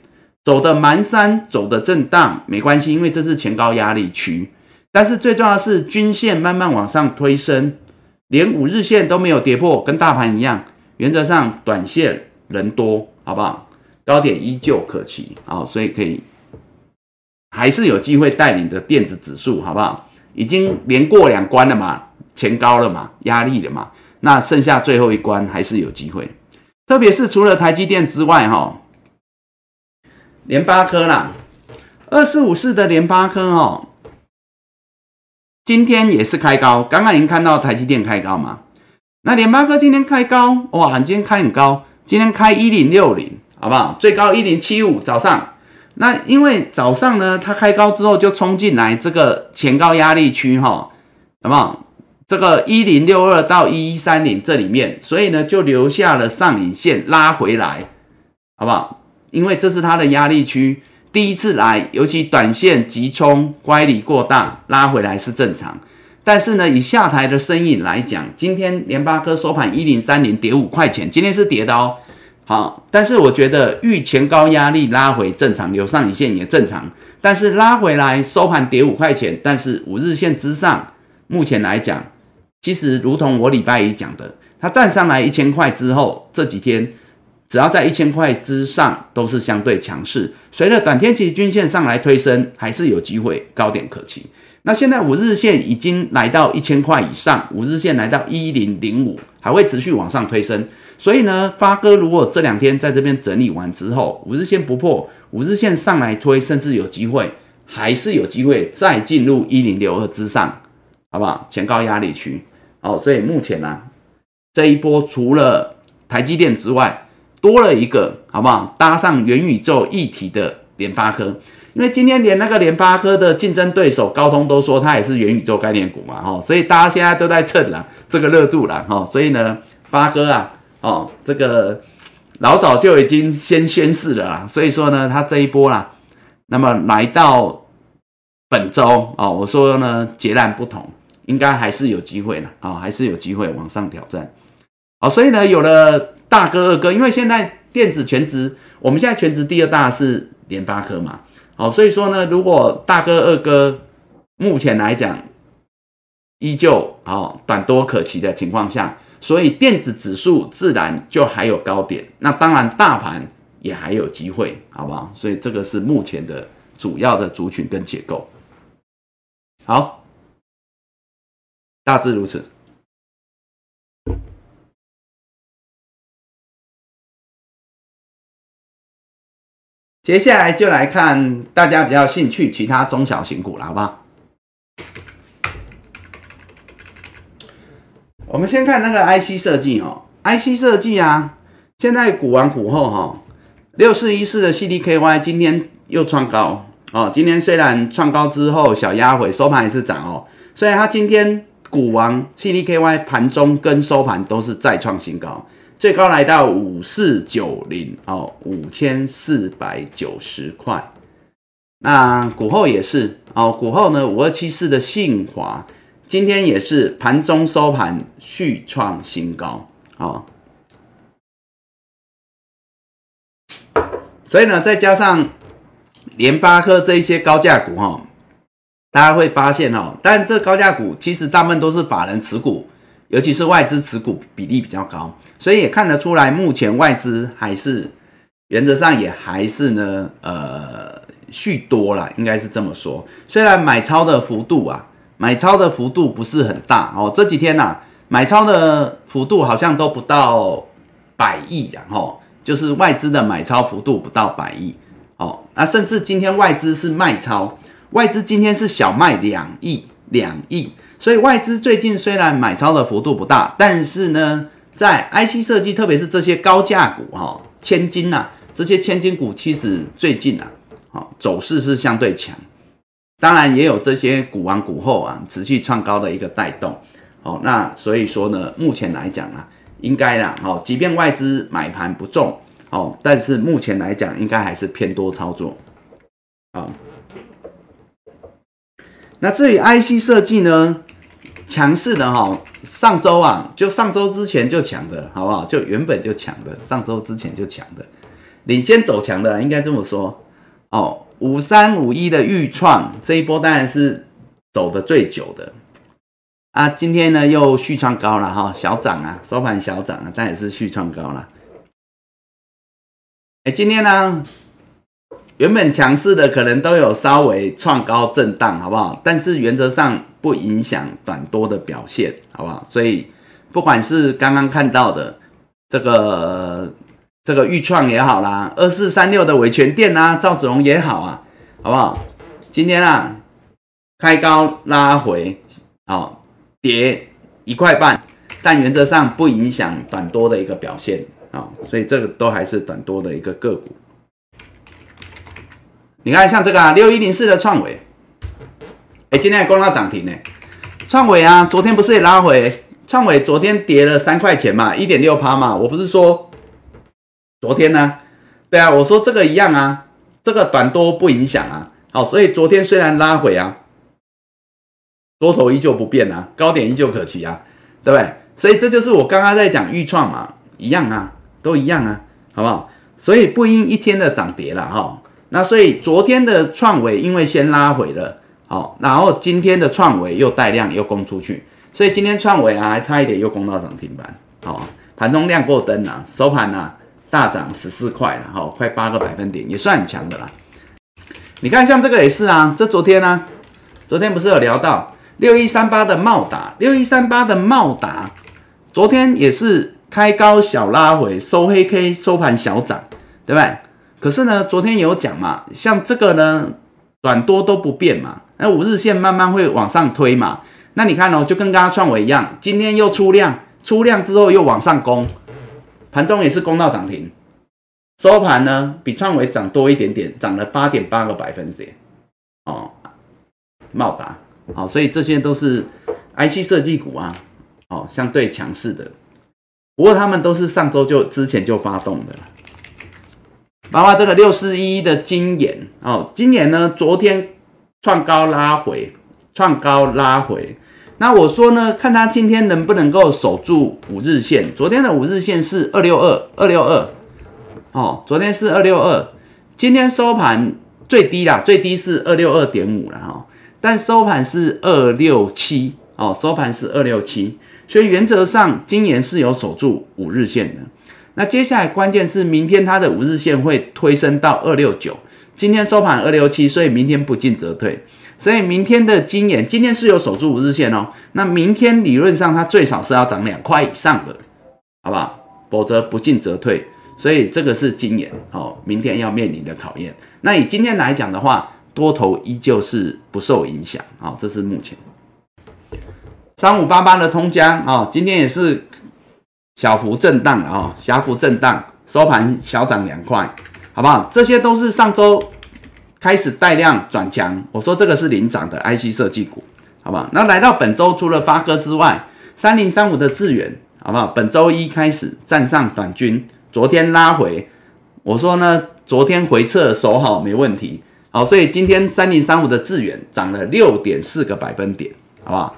走的蛮山，走的震荡没关系，因为这是前高压力区。但是最重要的是均线慢慢往上推升，连五日线都没有跌破，跟大盘一样。原则上短线人多，好不好？高点依旧可期，好，所以可以还是有机会带领的电子指数，好不好？已经连过两关了嘛，前高了嘛，压力了嘛，那剩下最后一关还是有机会。特别是除了台积电之外，哈。联发科啦，二四五四的联发科哦，今天也是开高，刚刚已经看到台积电开高嘛。那联发科今天开高，哇，今天开很高，今天开一零六零，好不好？最高一零七五，早上。那因为早上呢，它开高之后就冲进来这个前高压力区哈，好不好？这个一零六二到一一三零这里面，所以呢就留下了上影线拉回来，好不好？因为这是它的压力区，第一次来，尤其短线急冲乖离过大，拉回来是正常。但是呢，以下台的身影来讲，今天联发科收盘一零三零跌五块钱，今天是跌的哦。好，但是我觉得遇前高压力拉回正常，留上影线也正常。但是拉回来收盘跌五块钱，但是五日线之上，目前来讲。其实，如同我礼拜一讲的，它站上来一千块之后，这几天只要在一千块之上，都是相对强势。随着短天期均线上来推升，还是有机会高点可期。那现在五日线已经来到一千块以上，五日线来到一零零五，还会持续往上推升。所以呢，发哥如果这两天在这边整理完之后，五日线不破，五日线上来推，甚至有机会，还是有机会再进入一零六二之上，好不好？前高压力区。哦，所以目前呢，这一波除了台积电之外，多了一个，好不好？搭上元宇宙一体的联发科，因为今天连那个联发科的竞争对手高通都说它也是元宇宙概念股嘛，哦，所以大家现在都在蹭了这个热度了，哈，所以呢，发哥啊，哦，这个老早就已经先宣示了啦，所以说呢，它这一波啦，那么来到本周哦，我说呢，截然不同。应该还是有机会的啊，还是有机会往上挑战。好，所以呢，有了大哥、二哥，因为现在电子全职，我们现在全职第二大是联发科嘛。好，所以说呢，如果大哥、二哥目前来讲依旧好短多可期的情况下，所以电子指数自然就还有高点。那当然，大盘也还有机会，好不好？所以这个是目前的主要的族群跟结构。好。大致如此。接下来就来看大家比较兴趣其他中小型股了，好不好？我们先看那个 IC 设计哦，IC 设计啊，现在股完股后哈，六四一四的 CDKY 今天又创高哦，今天虽然创高之后小压回，收盘还是涨哦，所以它今天。股王 CDKY 盘中跟收盘都是再创新高，最高来到五四九零哦，五千四百九十块。那股后也是哦，股后呢五二七四的信华今天也是盘中收盘续创新高哦。所以呢，再加上联发科这一些高价股哈。大家会发现哦，但这高价股其实大部分都是法人持股，尤其是外资持股比例比较高，所以也看得出来，目前外资还是原则上也还是呢，呃，续多了，应该是这么说。虽然买超的幅度啊，买超的幅度不是很大哦，这几天呐，买超的幅度好像都不到百亿然后就是外资的买超幅度不到百亿哦，那甚至今天外资是卖超。外资今天是小卖两亿两亿，所以外资最近虽然买超的幅度不大，但是呢，在 IC 设计，特别是这些高价股哈，千金呐，这些千金股其实最近啊，好走势是相对强，当然也有这些股王股后啊持续创高的一个带动，哦，那所以说呢，目前来讲啊，应该啦，哦，即便外资买盘不重哦，但是目前来讲，应该还是偏多操作，啊。那至于 IC 设计呢，强势的哈，上周啊，就上周之前就强的，好不好？就原本就强的，上周之前就强的，领先走强的，应该这么说哦。五三五一的预创这一波当然是走的最久的啊，今天呢又续创高了哈，小涨啊，收盘小涨啊，但也是续创高了。哎，今天呢？原本强势的可能都有稍微创高震荡，好不好？但是原则上不影响短多的表现，好不好？所以不管是刚刚看到的这个这个预创也好啦，二四三六的伟权店啊，赵子龙也好啊，好不好？今天啊，开高拉回，好跌一块半，但原则上不影响短多的一个表现啊，所以这个都还是短多的一个个股。你看，像这个啊，六一零四的创伟，哎，今天还攻到涨停呢。创伟啊，昨天不是也拉回？创伟昨天跌了三块钱嘛，一点六趴嘛。我不是说昨天呢？对啊，我说这个一样啊，这个短多不影响啊。好，所以昨天虽然拉回啊，多头依旧不变啊，高点依旧可期啊，对不对？所以这就是我刚刚在讲预创嘛，一样啊，都一样啊，好不好？所以不因一天的涨跌了哈。那所以昨天的创维因为先拉回了，好，然后今天的创维又带量又攻出去，所以今天创维啊还差一点又攻到涨停板，好，盘中亮过灯了，收盘呢大涨十四块了，好，快八个百分点，也算很强的啦。你看像这个也是啊，这昨天呢，昨天不是有聊到六一三八的茂达，六一三八的茂达，昨天也是开高小拉回，收黑 K，收盘小涨，对不对？可是呢，昨天有讲嘛，像这个呢，短多都不变嘛，那五日线慢慢会往上推嘛。那你看哦，就跟刚刚创伟一样，今天又出量，出量之后又往上攻，盘中也是攻到涨停，收盘呢比创伟涨多一点点，涨了八点八个百分点哦。茂达好，所以这些都是 IC 设计股啊，哦，相对强势的。不过他们都是上周就之前就发动的了。包括这个六四一的金研哦，金研呢昨天创高拉回，创高拉回。那我说呢，看它今天能不能够守住五日线。昨天的五日线是二六二二六二，哦，昨天是二六二，今天收盘最低啦，最低是二六二点五了哈，但收盘是二六七哦，收盘是二六七，所以原则上金研是有守住五日线的。那接下来关键是明天它的五日线会推升到二六九，今天收盘二六七，所以明天不进则退，所以明天的金眼今天是有守住五日线哦，那明天理论上它最少是要涨两块以上的，好不好？否则不进则退，所以这个是金眼哦，明天要面临的考验。那以今天来讲的话，多头依旧是不受影响啊，这是目前三五八八的通江啊，今天也是。小幅震荡啊，小幅震荡，收盘小涨两块，好不好？这些都是上周开始带量转强，我说这个是领涨的 IC 设计股，好不好？那来到本周，除了发哥之外，三零三五的智远，好不好？本周一开始站上短均，昨天拉回，我说呢，昨天回撤守好没问题，好，所以今天三零三五的智远涨了六点四个百分点，好不好？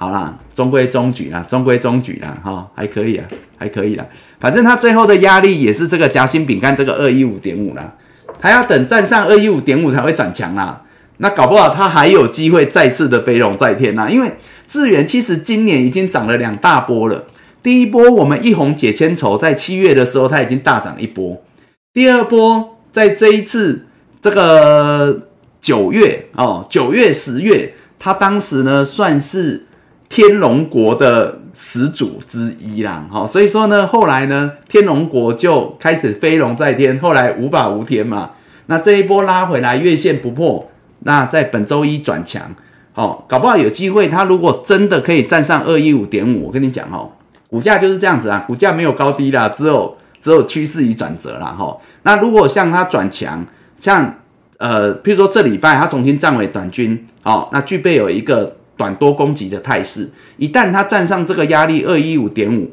好啦，中规中矩啦，中规中矩啦，哈，还可以啊，还可以啦。反正它最后的压力也是这个夹心饼干这个二一五点五啦，它要等站上二一五点五才会转强啦。那搞不好它还有机会再次的飞龙在天呐，因为智远其实今年已经涨了两大波了。第一波我们一红解千愁，在七月的时候它已经大涨一波，第二波在这一次这个九月哦，九月十月，它当时呢算是。天龙国的始祖之一啦，哈，所以说呢，后来呢，天龙国就开始飞龙在天，后来无法无天嘛。那这一波拉回来，月线不破，那在本周一转强，哦，搞不好有机会，它如果真的可以站上二一五点五，我跟你讲哦，股价就是这样子啊，股价没有高低啦，只有只有趋势已转折啦，哈。那如果像它转强，像呃，譬如说这礼拜它重新站回短均，好，那具备有一个。短多攻击的态势，一旦它站上这个压力二一五点五，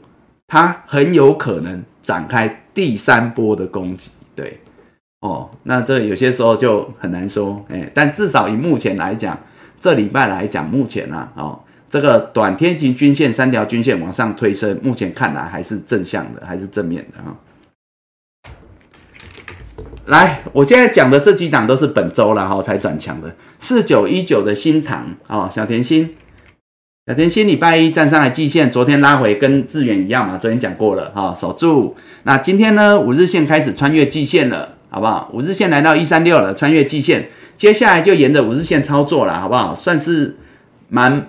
它很有可能展开第三波的攻击。对，哦，那这有些时候就很难说，哎，但至少以目前来讲，这礼拜来讲，目前呢，哦，这个短天期均线三条均线往上推升，目前看来还是正向的，还是正面的啊。来，我现在讲的这几档都是本周了哈才转强的，四九一九的新塘哦，小甜心，小甜心礼拜一站上来季线，昨天拉回跟智远一样嘛，昨天讲过了哈，守住。那今天呢，五日线开始穿越季线了，好不好？五日线来到一三六了，穿越季线，接下来就沿着五日线操作了，好不好？算是蛮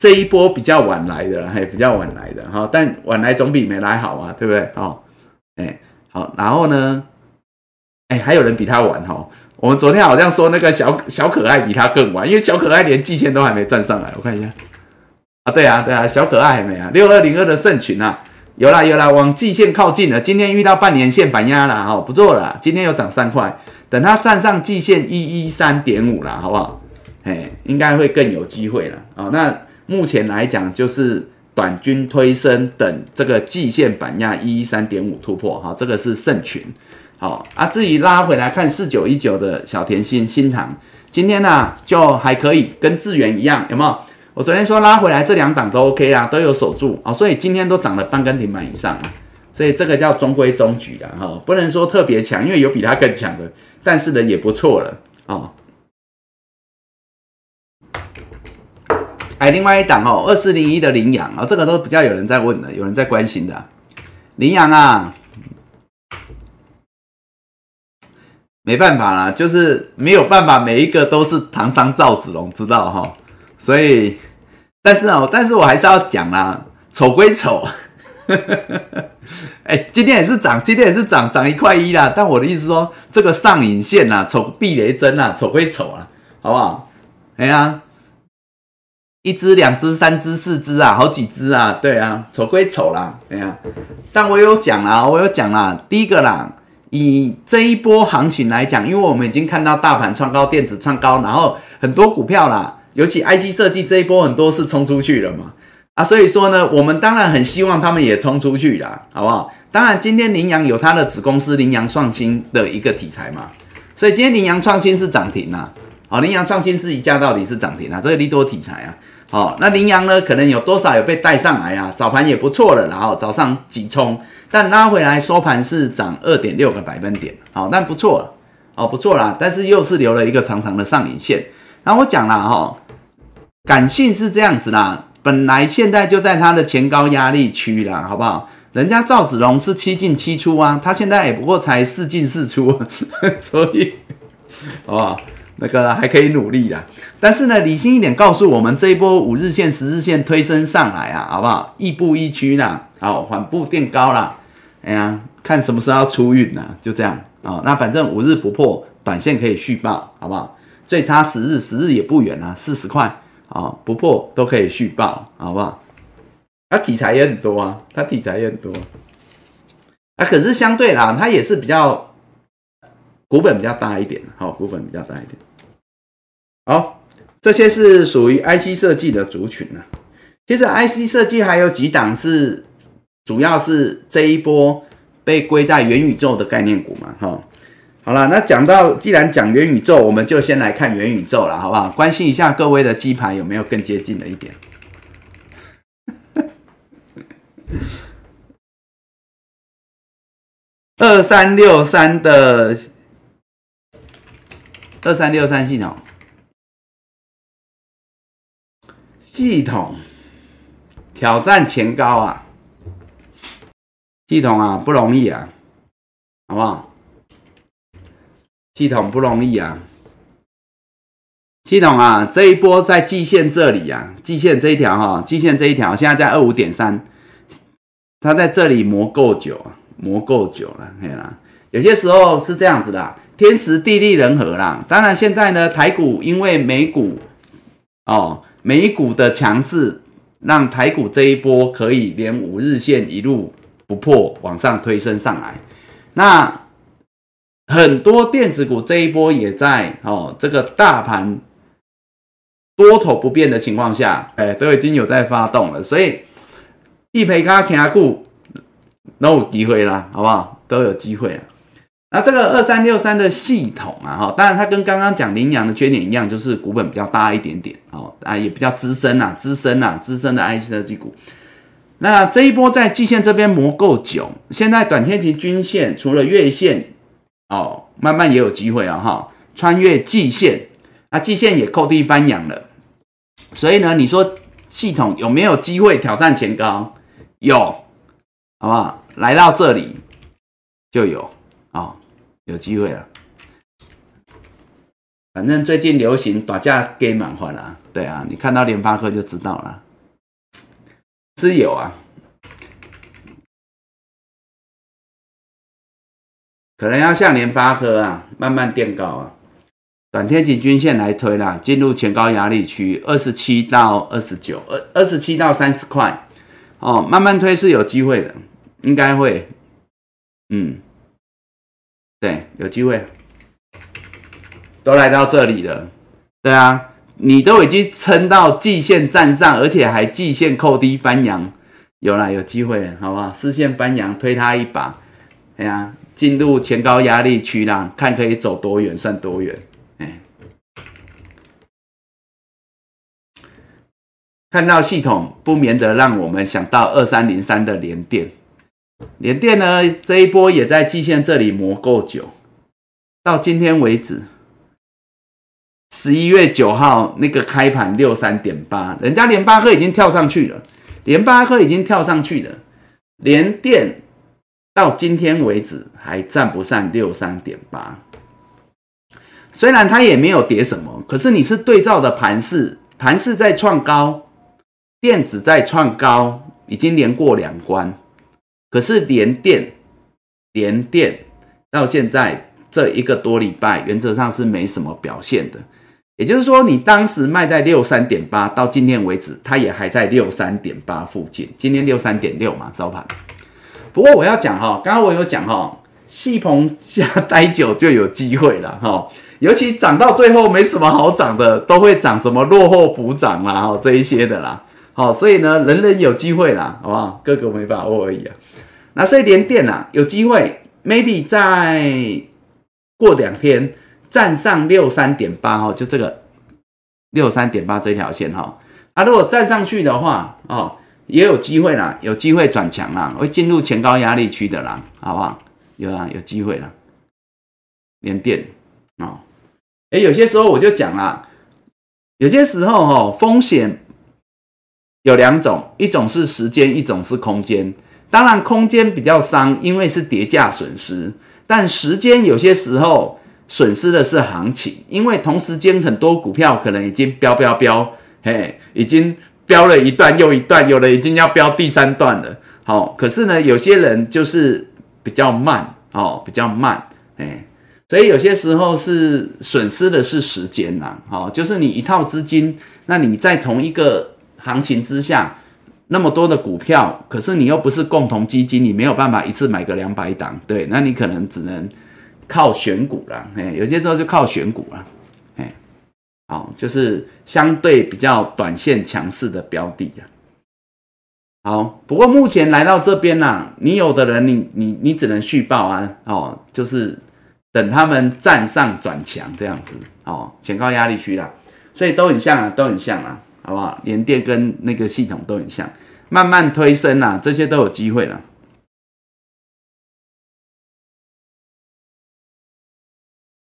这一波比较晚来的，还比较晚来的哈，但晚来总比没来好啊，对不对？哦，哎，好，然后呢？哎，还有人比他晚哈！我们昨天好像说那个小小可爱比他更晚，因为小可爱连季线都还没站上来。我看一下啊，对啊，对啊，小可爱还没啊，六二零二的盛群啊，有啦有啦，往季线靠近了。今天遇到半年线反压了，哦，不做了，今天又涨三块，等它站上季线一一三点五了，好不好？哎，应该会更有机会了啊。那目前来讲，就是短均推升等这个季线反压一一三点五突破，哈，这个是盛群。好啊，至于拉回来看四九一九的小甜心新塘，今天呢就还可以跟智源一样，有没有？我昨天说拉回来这两档都 OK 啊，都有守住啊，所以今天都涨了半根停板以上所以这个叫中规中矩的哈，不能说特别强，因为有比它更强的，但是呢也不错了啊。哎，另外一档哦，二四零一的羚羊啊，这个都比较有人在问的，有人在关心的羚羊啊。没办法啦，就是没有办法，每一个都是唐商赵子龙，知道哈？所以，但是哦，但是我还是要讲啦，丑归丑，哎，今天也是涨，今天也是涨，涨一块一啦。但我的意思说，这个上影线呐，丑避雷针呐，丑归丑啊，好不好？哎呀，一只、两只、三只、四只啊，好几只啊，对啊，丑归丑啦，哎呀，但我有讲啦，我有讲啦，第一个啦。以这一波行情来讲，因为我们已经看到大盘创高，电子创高，然后很多股票啦，尤其 IC 设计这一波很多是冲出去了嘛，啊，所以说呢，我们当然很希望他们也冲出去啦，好不好？当然，今天羚羊有它的子公司羚羊创新的一个题材嘛，所以今天羚羊创新是涨停啊，好，羚羊创新是一价到底是涨停啊，这个利多题材啊，好，那羚羊呢，可能有多少有被带上来啊？早盘也不错了，然后早上急冲。但拉回来收盘是涨二点六个百分点，好，但不错，哦，不错啦，但是又是留了一个长长的上影线。然后我讲了哈，感性是这样子啦，本来现在就在它的前高压力区啦，好不好？人家赵子龙是七进七出啊，他现在也不过才四进四出，所以，好不好？那个还可以努力的。但是呢，理性一点告诉我们，这一波五日线、十日线推升上来啊，好不好？亦步亦趋啦，好，缓步垫高啦。哎呀，看什么时候要出运呢？就这样啊。那反正五日不破，短线可以续报，好不好？最差十日，十日也不远啊，四十块啊，不破都可以续报，好不好？它题材也很多啊，它题材也很多。啊，可是相对啦，它也是比较股本比较大一点，好，股本比较大一点。好，这些是属于 IC 设计的族群呢。其实 IC 设计还有几档是。主要是这一波被归在元宇宙的概念股嘛，哈，好了，那讲到既然讲元宇宙，我们就先来看元宇宙了，好不好？关心一下各位的基盘有没有更接近了一点。二三六三的二三六三系统，系统挑战前高啊！系统啊，不容易啊，好不好？系统不容易啊，系统啊，这一波在季线这里啊，季线这一条哈，季线这一条现在在二五点三，它在这里磨够久啊，磨够久了，对啦。有些时候是这样子的，天时地利人和啦。当然现在呢，台股因为美股哦，美股的强势，让台股这一波可以连五日线一路。不破往上推升上来，那很多电子股这一波也在哦，这个大盘多头不变的情况下，哎，都已经有在发动了，所以一赔卡卡股都有机会啦，好不好？都有机会啊。那这个二三六三的系统啊，哈，当然它跟刚刚讲羚羊的缺点一样，就是股本比较大一点点，哦啊，也比较资深呐，资深呐，资深的 IC 设计股。那这一波在季线这边磨够久，现在短天期均线除了月线哦，慢慢也有机会啊哈，穿越季线，啊季线也扣地翻阳了，所以呢，你说系统有没有机会挑战前高？有，好不好？来到这里就有，有机会了。反正最近流行短价给满换了，对啊，你看到联发科就知道了。是有啊，可能要像联发科啊，慢慢垫高啊，短天期均线来推啦，进入前高压力区，二十七到二十九，二二十七到三十块，哦，慢慢推是有机会的，应该会，嗯，对，有机会，都来到这里了，对啊，你都已经撑到季线站上，而且还季线扣低翻阳，有了，有机会，好不好？视线翻阳，推它一把，哎呀，进入前高压力区啦，看可以走多远算多远。哎看到系统不免得让我们想到二三零三的连电，联电呢这一波也在季线这里磨够久，到今天为止，十一月九号那个开盘六三点八，人家联发科已经跳上去了，联发科已经跳上去了，联电到今天为止还站不上六三点八，虽然它也没有跌什么，可是你是对照的盘势，盘势在创高。电子在创高，已经连过两关，可是连电、连电到现在这一个多礼拜，原则上是没什么表现的。也就是说，你当时卖在六三点八，到今天为止，它也还在六三点八附近。今天六三点六嘛，收盘。不过我要讲哈，刚刚我有讲哈，细棚下待久就有机会了哈，尤其涨到最后没什么好涨的，都会涨什么落后补涨啦，哈，这一些的啦。好，所以呢，人人有机会啦，好不好？个个没把握而已啊。那所以连电啊，有机会，maybe 在过两天站上六三点八哈，就这个六三点八这条线哈。啊，如果站上去的话哦，也有机会啦，有机会转强啦，会进入前高压力区的啦，好不好？有啊，有机会了。连电哦，哎，有些时候我就讲啦，有些时候哦，风险。有两种，一种是时间，一种是空间。当然，空间比较伤，因为是叠价损失；但时间有些时候损失的是行情，因为同时间很多股票可能已经飙飙飙，嘿，已经飙了一段又一段，有的已经要飙第三段了。好，可是呢，有些人就是比较慢，哦，比较慢，哎，所以有些时候是损失的是时间呐，好，就是你一套资金，那你在同一个。行情之下，那么多的股票，可是你又不是共同基金，你没有办法一次买个两百档，对，那你可能只能靠选股了，哎，有些时候就靠选股了，哎，好，就是相对比较短线强势的标的呀。好，不过目前来到这边啦，你有的人，你你你只能续报啊，哦，就是等他们站上转强这样子，哦，前高压力区啦，所以都很像啊，都很像啊。好不好？连电跟那个系统都很像，慢慢推升啊，这些都有机会了。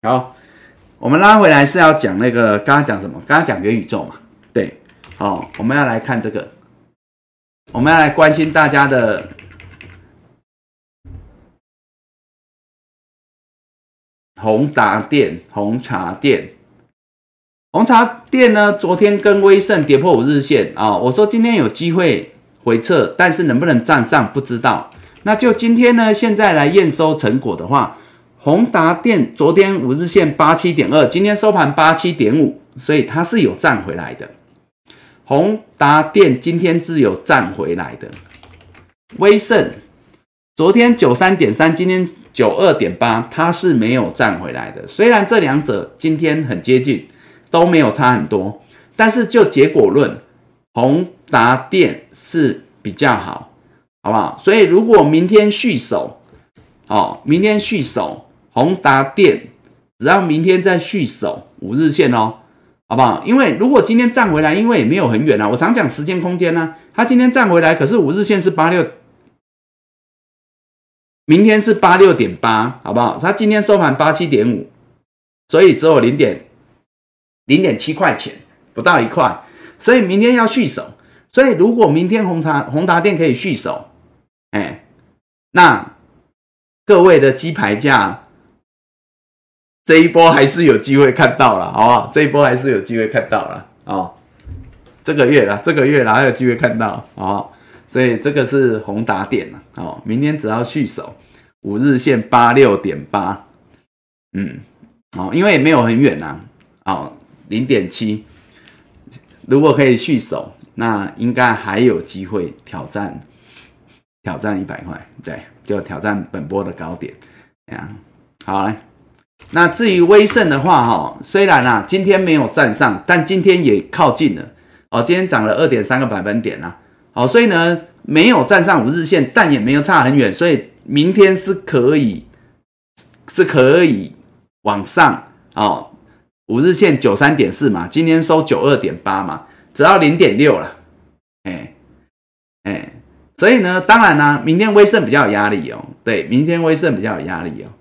好，我们拉回来是要讲那个，刚刚讲什么？刚刚讲元宇宙嘛？对，好，我们要来看这个，我们要来关心大家的宏达电、红茶店。红茶店呢？昨天跟威盛跌破五日线啊！我说今天有机会回撤，但是能不能站上不知道。那就今天呢？现在来验收成果的话，宏达电昨天五日线八七点二，今天收盘八七点五，所以它是有站回来的。宏达电今天是有站回来的。威盛昨天九三点三，今天九二点八，它是没有站回来的。虽然这两者今天很接近。都没有差很多，但是就结果论，宏达电是比较好，好不好？所以如果明天续守，哦，明天续守宏达电，只要明天再续守五日线哦，好不好？因为如果今天站回来，因为也没有很远啊，我常讲时间空间呢，它今天站回来，可是五日线是八六，明天是八六点八，好不好？它今天收盘八七点五，所以只有零点。零点七块钱，不到一块，所以明天要续手。所以如果明天红茶宏达电可以续手，哎，那各位的鸡排价这一波还是有机会看到了，好不好？这一波还是有机会看到了哦。这个月了，这个月了还有机会看到哦。所以这个是宏达电了哦。明天只要续手五日线八六点八，嗯。哦，因为也没有很远呐，哦，零点七，如果可以续守，那应该还有机会挑战挑战一百块，对，就挑战本波的高点，这样好来。那至于威盛的话，哈，虽然啊今天没有站上，但今天也靠近了，哦，今天涨了二点三个百分点啦，好，所以呢没有站上五日线，但也没有差很远，所以明天是可以是可以往上哦，五日线九三点四嘛，今天收九二点八嘛，只要零点六了，哎哎，所以呢，当然呢，明天威盛比较有压力哦，对，明天威盛比较有压力哦。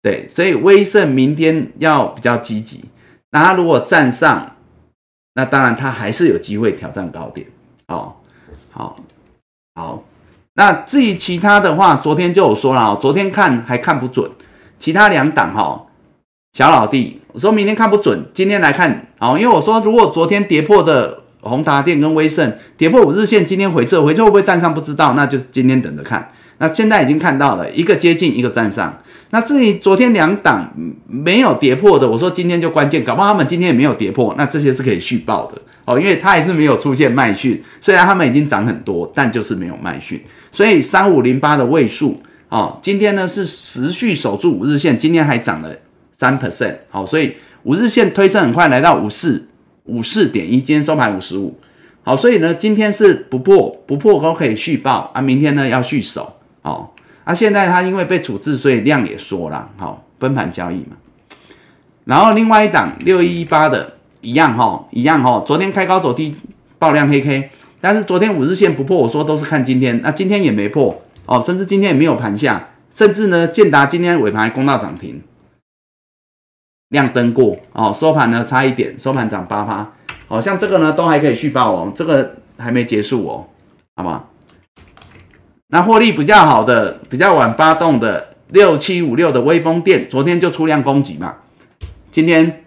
对，所以威盛明天要比较积极。那他如果站上，那当然他还是有机会挑战高点。哦，好，好。那至于其他的话，昨天就有说了，昨天看还看不准。其他两档哈，小老弟，我说明天看不准，今天来看。哦，因为我说如果昨天跌破的宏达电跟威盛跌破五日线，今天回撤，回撤会不会站上不知道，那就是今天等着看。那现在已经看到了一个接近，一个站上。那至于昨天两档没有跌破的，我说今天就关键，搞不好他们今天也没有跌破，那这些是可以续报的哦，因为它还是没有出现卖讯，虽然他们已经涨很多，但就是没有卖讯，所以三五零八的位数哦，今天呢是持续守住五日线，今天还涨了三 percent，好，所以五日线推升很快，来到五四五四点一，今天收盘五十五，好，所以呢今天是不破不破都可以续报啊，明天呢要续守。哦。那现在它因为被处置，所以量也缩了，好，崩盘交易嘛。然后另外一档六一一八的一样哈，一样哈，昨天开高走低，爆量黑 K，但是昨天五日线不破，我说都是看今天，那今天也没破。哦，甚至今天也没有盘下，甚至呢，建达今天尾盘攻到涨停，亮灯过哦，收盘呢差一点，收盘涨八趴，好像这个呢都还可以续报哦，这个还没结束哦，好不好？那获利比较好的、比较晚发动的六七五六的微风电，昨天就出量攻击嘛，今天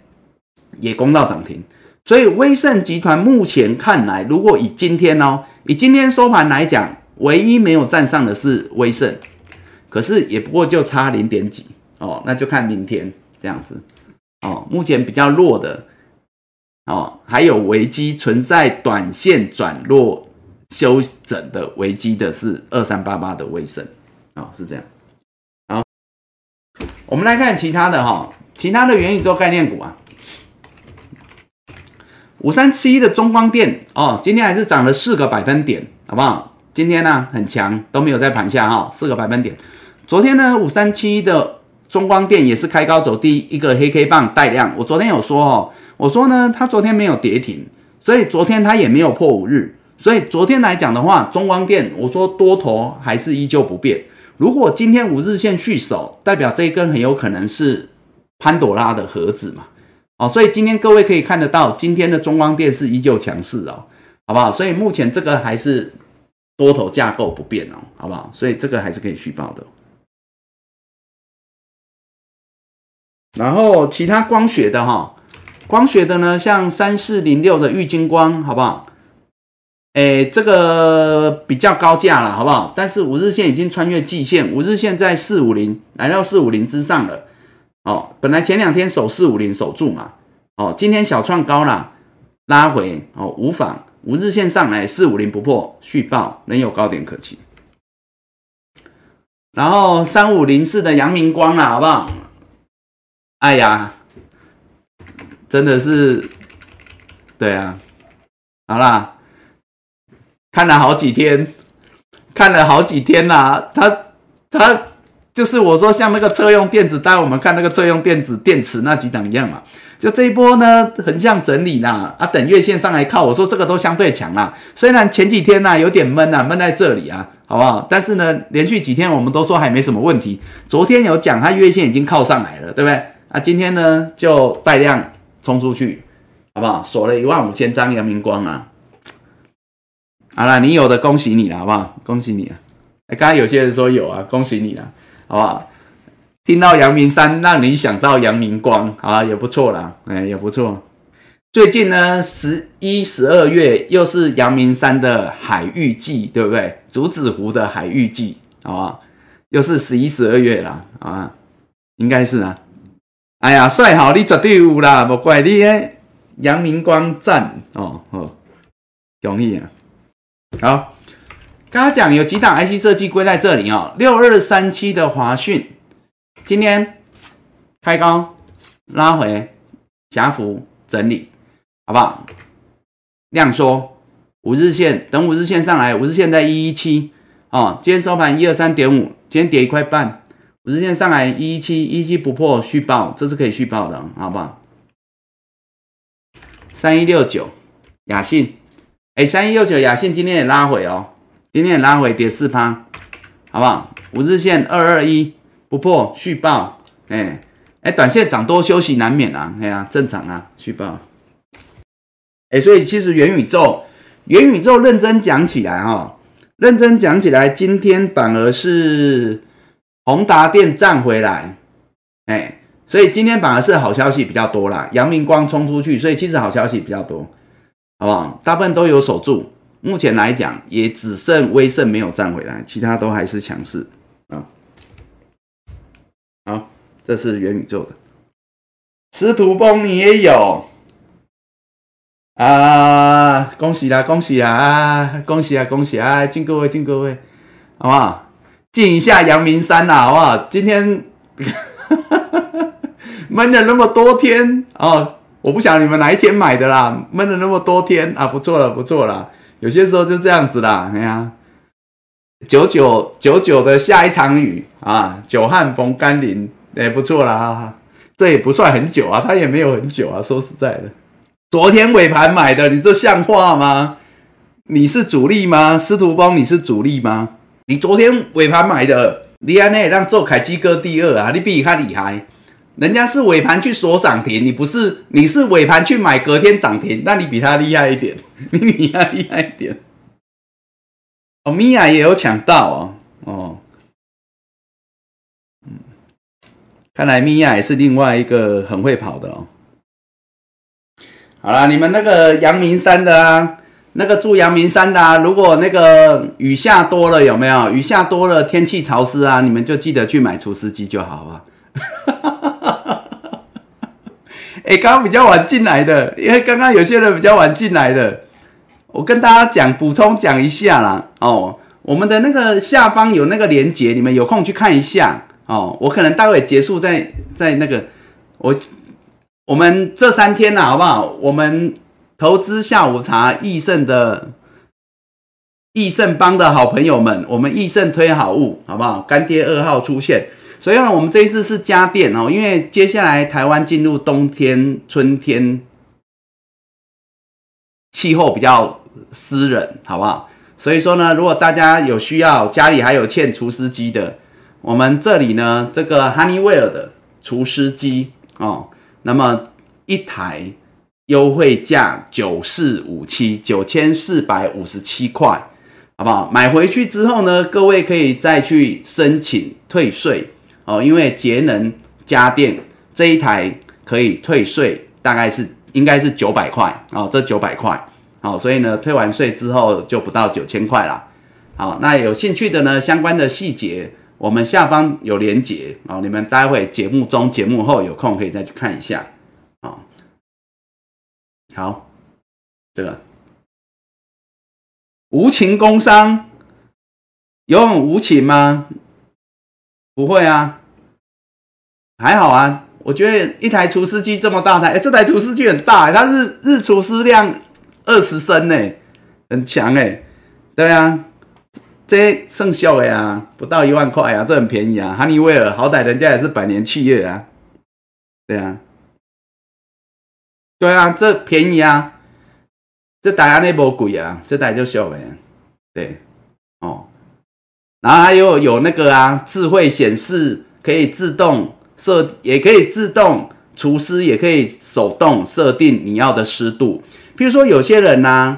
也攻到涨停。所以威盛集团目前看来，如果以今天哦，以今天收盘来讲，唯一没有站上的是威盛，可是也不过就差零点几哦，那就看明天这样子哦。目前比较弱的哦，还有危机存在，短线转弱。休整的危机的是二三八八的威盛，啊，是这样。好，我们来看其他的哈，其他的元宇宙概念股啊，五三七一的中光电哦，今天还是涨了四个百分点，好不好？今天呢很强，都没有在盘下哈，四个百分点。昨天呢五三七一的中光电也是开高走低，一个黑 K 棒带量。我昨天有说哦，我说呢它昨天没有跌停，所以昨天它也没有破五日。所以昨天来讲的话，中光电我说多头还是依旧不变。如果今天五日线续守，代表这一根很有可能是潘朵拉的盒子嘛？哦，所以今天各位可以看得到，今天的中光电是依旧强势哦，好不好？所以目前这个还是多头架构不变哦，好不好？所以这个还是可以续报的。然后其他光学的哈，光学的呢，像三四零六的玉金光，好不好？哎，这个比较高价了，好不好？但是五日线已经穿越季线，五日线在四五零，来到四五零之上了。哦，本来前两天守四五零守住嘛，哦，今天小创高了，拉回哦，无妨。五日线上来四五零不破，续报仍有高点可期。然后三五零四的阳明光了，好不好？哎呀，真的是，对啊，好啦。看了好几天，看了好几天啦，他他就是我说像那个车用电子，带我们看那个车用电子电池那几档一样嘛，就这一波呢横向整理啦，啊等月线上来靠，我说这个都相对强啦，虽然前几天呢有点闷啊，闷在这里啊，好不好？但是呢连续几天我们都说还没什么问题，昨天有讲它月线已经靠上来了，对不对？啊今天呢就带量冲出去，好不好？锁了一万五千张阳明光啊。好了，你有的恭喜你了，好不好？恭喜你啊！哎，刚刚有些人说有啊，恭喜你了，好不好？听到阳明山，让你想到阳明光，啊，也不错啦，哎，也不错。最近呢，十一、十二月又是阳明山的海域季，对不对？竹子湖的海域季，好不好？又是十一、十二月了，啊，应该是啊。哎呀，帅好，你绝对有啦，莫怪你诶。阳明光赞哦哦，容易啊。好，刚刚讲有几档 IC 设计归在这里哦。六二三七的华讯，今天开高拉回，狭幅整理，好不好？量缩，五日线等五日线上来，五日线在一一七哦。今天收盘一二三点五，今天跌一块半，五日线上来一一七，一七不破续报，这是可以续报的，好不好？三一六九雅信，哎，三一六九雅信今天也拉回哦，今天也拉回跌四趴，好不好？五日线二二一不破续报，哎哎，短线涨多休息难免啊，哎呀，正常啊，续报。哎，所以其实元宇宙，元宇宙认真讲起来哈，认真讲起来，今天反而是宏达电站回来，哎。所以今天反而是好消息比较多啦，阳明光冲出去，所以其实好消息比较多，好不好？大部分都有守住，目前来讲也只剩威盛没有站回来，其他都还是强势啊。好，这是元宇宙的，司徒峰你也有啊？恭喜啦，恭喜啦，恭喜啊，恭喜啊！敬各位，敬各位，好不好？敬一下阳明山呐，好不好？今天。闷了那么多天哦，我不想你们哪一天买的啦。闷了那么多天啊，不错了，不错了。有些时候就这样子啦，哎呀，九九九九的下一场雨啊，久旱逢甘霖，哎，不错啦。这也不算很久啊，它也没有很久啊。说实在的，昨天尾盘买的，你这像话吗？你是主力吗？司徒邦，你是主力吗？你昨天尾盘买的，你安内让做凯基哥第二啊，你比他厉害。人家是尾盘去锁涨停，你不是？你是尾盘去买，隔天涨停，那你比他厉害一点，你比他厉害一点。哦，米娅也有抢到哦，哦，嗯，看来米娅也是另外一个很会跑的哦。好了，你们那个阳明山的啊，那个住阳明山的啊，如果那个雨下多了，有没有？雨下多了，天气潮湿啊，你们就记得去买除湿机就好啊。哎，刚刚比较晚进来的，因为刚刚有些人比较晚进来的，我跟大家讲补充讲一下啦。哦，我们的那个下方有那个连接，你们有空去看一下哦。我可能待会结束在在那个我我们这三天呢，好不好？我们投资下午茶益盛的益盛帮的好朋友们，我们益盛推好物，好不好？干爹二号出现。所以呢，我们这一次是家电哦，因为接下来台湾进入冬天、春天，气候比较湿冷，好不好？所以说呢，如果大家有需要，家里还有欠除湿机的，我们这里呢，这个 Honeywell 的除湿机哦，那么一台优惠价九四五七九千四百五十七块，好不好？买回去之后呢，各位可以再去申请退税。哦，因为节能家电这一台可以退税，大概是应该是九百块哦，这九百块，好，所以呢，退完税之后就不到九千块了。好，那有兴趣的呢，相关的细节我们下方有连结哦，你们待会节目中、节目后有空可以再去看一下。好，这个无情工伤有很无情吗？不会啊。还好啊，我觉得一台除湿机这么大台，哎，这台除湿机很大，它是日除湿量二十升呢，很强哎，对啊，这剩效的呀，不到一万块啊，这很便宜啊。哈尼威尔好歹人家也是百年企业啊，对啊，对啊，这便宜啊，这台那波贵啊，这台就小的，对，哦，然后还有有那个啊，智慧显示可以自动。设也可以自动除湿，也可以手动设定你要的湿度。譬如说，有些人呢，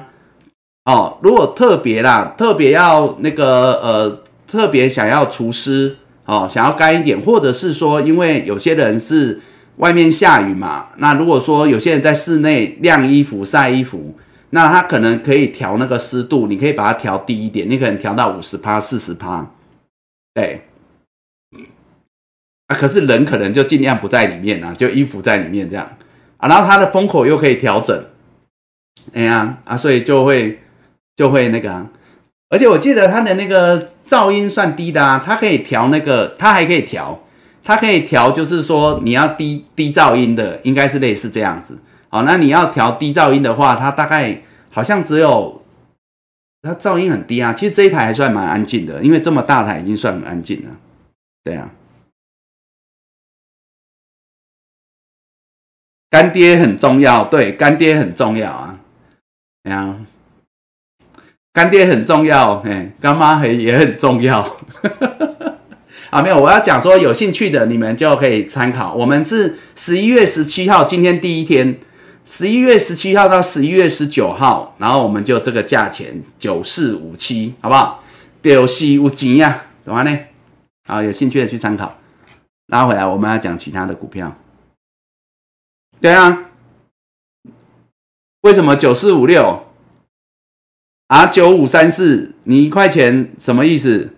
哦，如果特别啦，特别要那个呃，特别想要除湿，哦，想要干一点，或者是说，因为有些人是外面下雨嘛，那如果说有些人在室内晾衣服、晒衣服，那他可能可以调那个湿度，你可以把它调低一点，你可能调到五十帕、四十帕，对。啊，可是人可能就尽量不在里面啊，就衣服在里面这样。啊，然后它的风口又可以调整，哎呀啊，所以就会就会那个，而且我记得它的那个噪音算低的啊，它可以调那个，它还可以调，它可以调，就是说你要低低噪音的，应该是类似这样子。好，那你要调低噪音的话，它大概好像只有它噪音很低啊。其实这一台还算蛮安静的，因为这么大台已经算很安静了。对啊。干爹很重要，对，干爹很重要啊，对啊，干爹很重要，哎，干妈很也很重要，啊，没有，我要讲说，有兴趣的你们就可以参考。我们是十一月十七号，今天第一天，十一月十七号到十一月十九号，然后我们就这个价钱九四五七，好不好？九四五钱呀，懂吗呢？啊，有兴趣的去参考。拉回来，我们要讲其他的股票。对啊，为什么九四五六啊九五三四？你一块钱什么意思？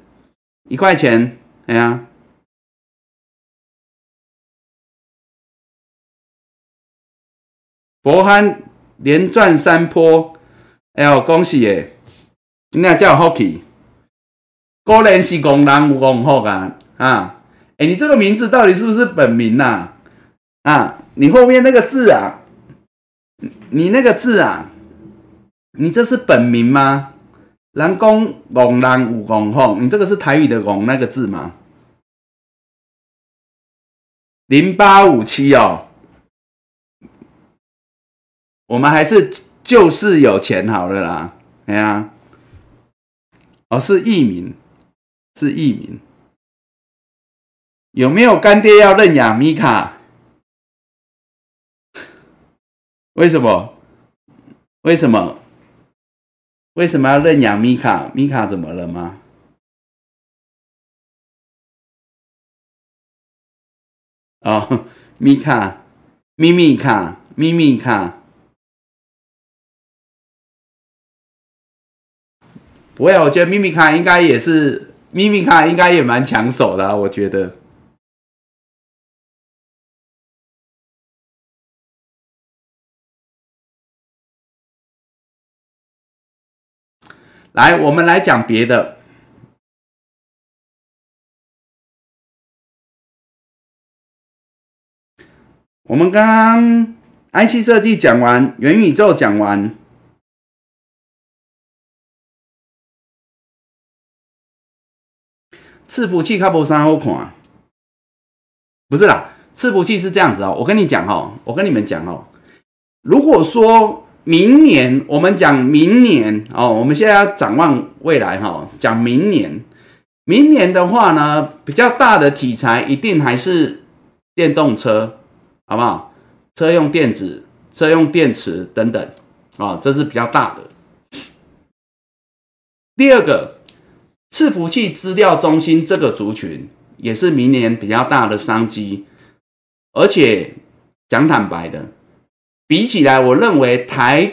一块钱，哎呀，博憨连赚三波，哎呦，恭喜耶！你那叫 Hockey，果然是工人有功好啊啊！哎，你这个名字到底是不是本名呐？啊？你后面那个字啊，你那个字啊，你这是本名吗？南宫龙南武功吼，你这个是台语的“龙”那个字吗？零八五七哦，我们还是就是有钱好了啦，哎呀，哦是艺名，是艺名，有没有干爹要认养米卡？为什么？为什么？为什么要认养米卡？米卡怎么了吗？哦，米卡，咪咪卡，咪咪卡，不会，我觉得咪咪卡应该也是，咪咪卡应该也蛮抢手的，我觉得。来，我们来讲别的。我们刚刚 IC 设计讲完，元宇宙讲完，伺服器看不上好看，不是啦，伺服器是这样子哦。我跟你讲哦，我跟你们讲哦，如果说。明年我们讲明年哦，我们现在要展望未来哈。讲明年，明年的话呢，比较大的题材一定还是电动车，好不好？车用电子、车用电池等等啊，这是比较大的。第二个，伺服器资料中心这个族群也是明年比较大的商机，而且讲坦白的。比起来，我认为台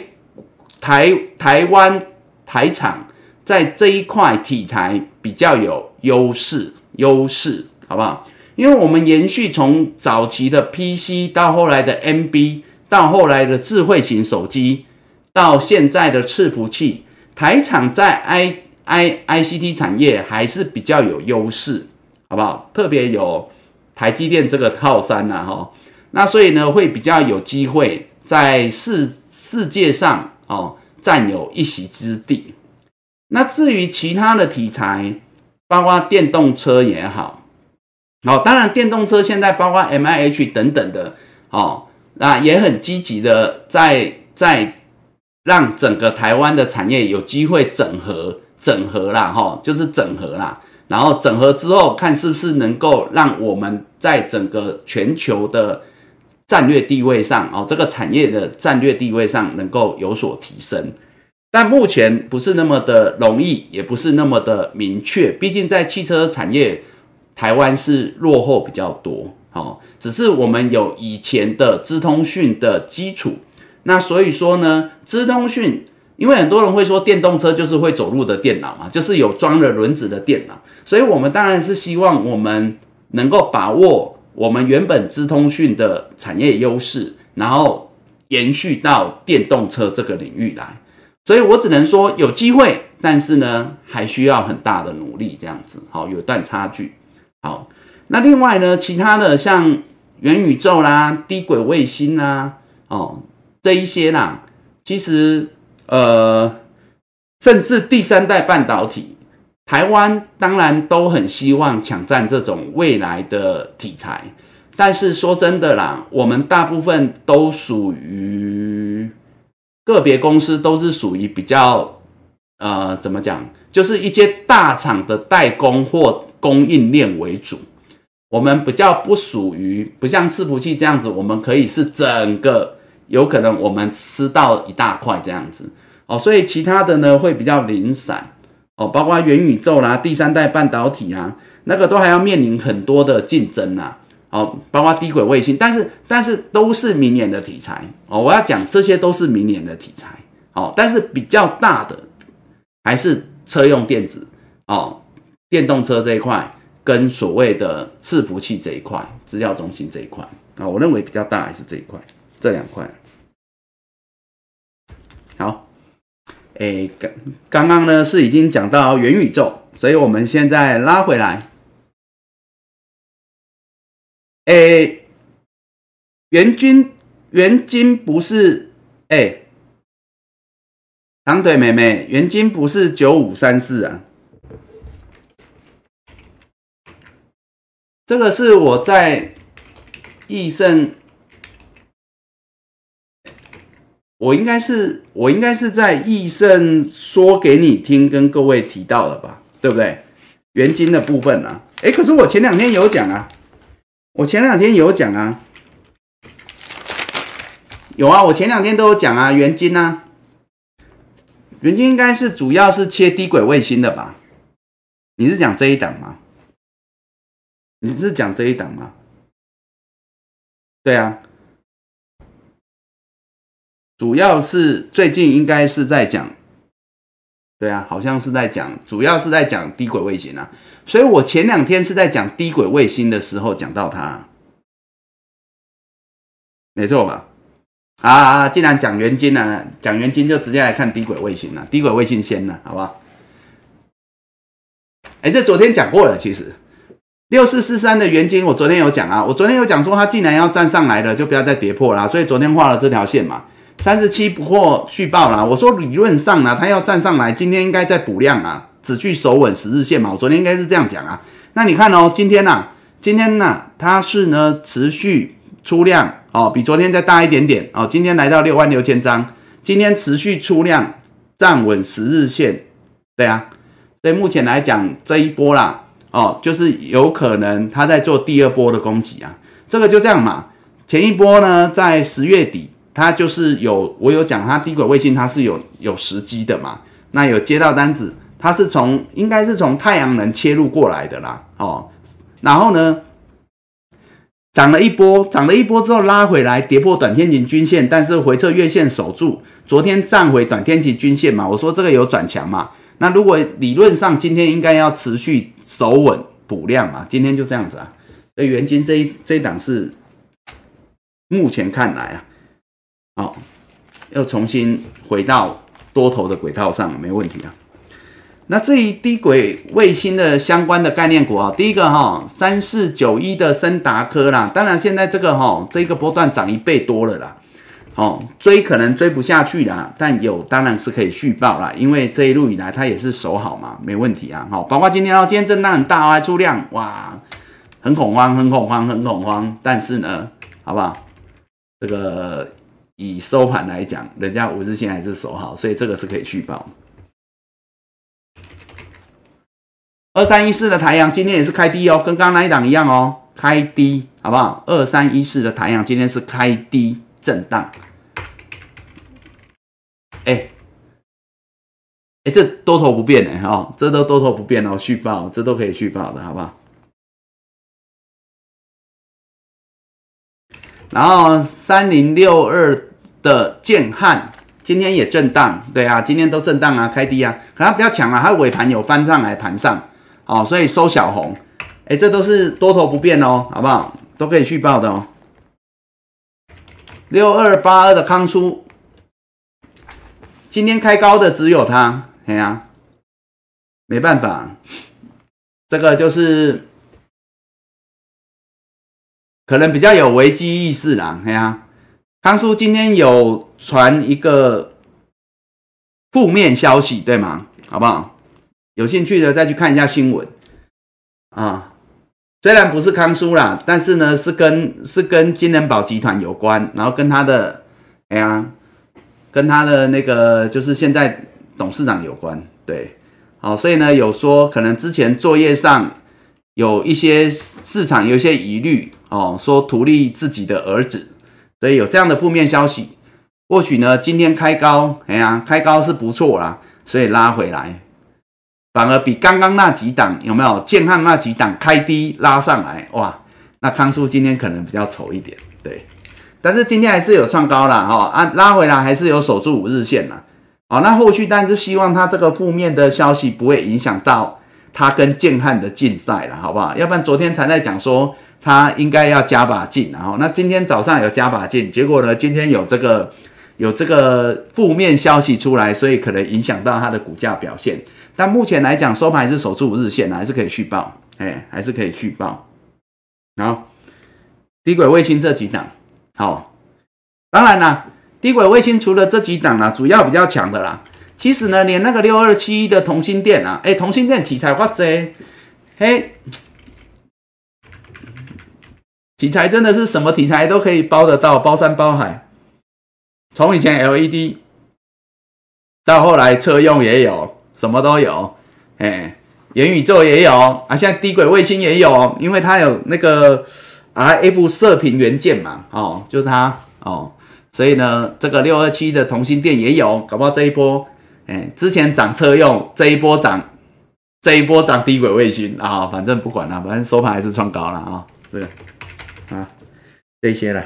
台台湾台厂在这一块题材比较有优势，优势好不好？因为我们延续从早期的 PC 到后来的 NB，到后来的智慧型手机，到现在的伺服器，台厂在 I I ICT 产业还是比较有优势，好不好？特别有台积电这个套餐呐，哈，那所以呢，会比较有机会。在世世界上哦，占有一席之地。那至于其他的题材，包括电动车也好，哦，当然电动车现在包括 M I H 等等的哦，那也很积极的在在让整个台湾的产业有机会整合整合啦，哈，就是整合啦。然后整合之后，看是不是能够让我们在整个全球的。战略地位上哦，这个产业的战略地位上能够有所提升，但目前不是那么的容易，也不是那么的明确。毕竟在汽车产业，台湾是落后比较多，哦，只是我们有以前的资通讯的基础。那所以说呢，资通讯，因为很多人会说电动车就是会走路的电脑嘛，就是有装了轮子的电脑，所以我们当然是希望我们能够把握。我们原本资通讯的产业优势，然后延续到电动车这个领域来。所以我只能说有机会，但是呢，还需要很大的努力，这样子，好，有段差距。好，那另外呢，其他的像元宇宙啦、低轨卫星啦，哦，这一些啦，其实呃，甚至第三代半导体，台湾当然都很希望抢占这种未来的题材，但是说真的啦，我们大部分都属于。个别公司都是属于比较，呃，怎么讲？就是一些大厂的代工或供应链为主。我们比较不属于，不像伺服器这样子，我们可以是整个，有可能我们吃到一大块这样子哦。所以其他的呢会比较零散哦，包括元宇宙啦、第三代半导体啊，那个都还要面临很多的竞争呐。哦，包括低轨卫星，但是但是都是明年的题材哦。我要讲这些都是明年的题材哦，但是比较大的还是车用电子哦，电动车这一块跟所谓的伺服器这一块，资料中心这一块啊，我认为比较大还是这一块，这两块。好，哎，刚刚刚呢是已经讲到元宇宙，所以我们现在拉回来。诶，元金元金不是诶，长腿妹妹，元金不是九五三四啊，这个是我在益盛，我应该是我应该是在易盛说给你听，跟各位提到的吧，对不对？元金的部分啊，诶，可是我前两天有讲啊。我前两天有讲啊，有啊，我前两天都有讲啊，元金啊，元金应该是主要是切低轨卫星的吧？你是讲这一档吗？你是讲这一档吗？对啊，主要是最近应该是在讲。对啊，好像是在讲，主要是在讲低轨卫星啊，所以我前两天是在讲低轨卫星的时候讲到它，没错吧？啊，既然讲元金呢，讲元金就直接来看低轨卫星了，低轨卫星先了，好不好？哎，这昨天讲过了，其实六四四三的元金，我昨天有讲啊，我昨天有讲说它既然要站上来了，就不要再跌破了，所以昨天画了这条线嘛。三十七不过续报啦。我说理论上呢，它要站上来，今天应该在补量啊，只去守稳十日线嘛。我昨天应该是这样讲啊。那你看哦，今天呢，今天呢，它是呢持续出量哦，比昨天再大一点点哦。今天来到六万六千张，今天持续出量，站稳十日线，对啊。所以目前来讲这一波啦，哦，就是有可能它在做第二波的攻击啊。这个就这样嘛。前一波呢，在十月底。它就是有，我有讲它低轨卫星，它是有有时机的嘛。那有接到单子，它是从应该是从太阳能切入过来的啦，哦。然后呢，涨了一波，涨了一波之后拉回来，跌破短天期均线，但是回撤月线守住。昨天站回短天期均线嘛，我说这个有转强嘛。那如果理论上今天应该要持续守稳补量嘛，今天就这样子啊。所以元金这一这一档是目前看来啊。好，又重新回到多头的轨道上，没问题啊。那这一低轨卫星的相关的概念股啊，第一个哈，三四九一的森达科啦，当然现在这个哈，这个波段涨一倍多了啦。哦，追可能追不下去啦，但有当然是可以续报啦，因为这一路以来它也是守好嘛，没问题啊。好，包括今天哦，今天震荡很大哦，出量，哇，很恐慌，很恐慌，很恐慌。但是呢，好不好？这个。以收盘来讲，人家五日线还是守好，所以这个是可以续报。二三一四的太阳今天也是开低哦，跟刚刚那一档一样哦，开低，好不好？二三一四的太阳今天是开低震荡。哎，哎，这多头不变的哈，这都多头不变哦，续报，这都可以续报的，好不好？然后三零六二的建汉今天也震荡，对啊，今天都震荡啊，开低啊，可它比较强啊，它尾盘有翻上来盘上，哦，所以收小红，哎，这都是多头不变哦，好不好？都可以续报的哦。六二八二的康叔，今天开高的只有它，哎呀，没办法，这个就是可能比较有危机意识啦，哎呀，康叔今天有传一个负面消息，对吗？好不好？有兴趣的再去看一下新闻啊。虽然不是康叔啦，但是呢是跟是跟金人宝集团有关，然后跟他的哎呀，跟他的那个就是现在董事长有关，对，好，所以呢有说可能之前作业上有一些市场有一些疑虑哦，说图利自己的儿子，所以有这样的负面消息。或许呢今天开高，哎呀，开高是不错啦，所以拉回来。反而比刚刚那几档有没有建汉那几档开低拉上来哇？那康叔今天可能比较丑一点，对。但是今天还是有创高了哈啊，拉回来还是有守住五日线了。哦，那后续但是希望他这个负面的消息不会影响到他跟建汉的竞赛了，好不好？要不然昨天才在讲说他应该要加把劲，然后那今天早上有加把劲，结果呢今天有这个有这个负面消息出来，所以可能影响到它的股价表现。但目前来讲，收盘是守住五日线还是可以续报，哎，还是可以续报。好，低轨卫星这几档，好，当然啦，低轨卫星除了这几档啦，主要比较强的啦，其实呢，连那个六二七的同心电啊，哎，同心电题材哇塞，嘿，题材真的是什么题材都可以包得到，包山包海，从以前 LED 到后来车用也有。什么都有，哎，元宇宙也有啊，现在低轨卫星也有，因为它有那个 RF 射频元件嘛，哦，就是它哦，所以呢，这个六二七的同心电也有，搞不好这一波，哎，之前涨车用，这一波涨，这一波涨低轨卫星啊，反正不管了，反正收盘还是创高了啊，这个。啊，这些了，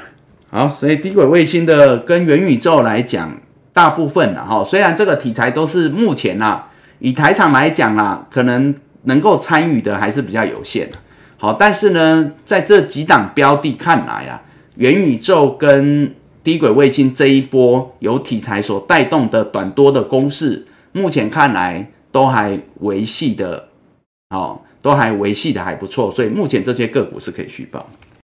好，所以低轨卫星的跟元宇宙来讲，大部分的哈，虽然这个题材都是目前呐。以台厂来讲啦，可能能够参与的还是比较有限的。好，但是呢，在这几档标的看来啊，元宇宙跟低轨卫星这一波有题材所带动的短多的公式，目前看来都还维系的，哦，都还维系的还不错，所以目前这些个股是可以续报。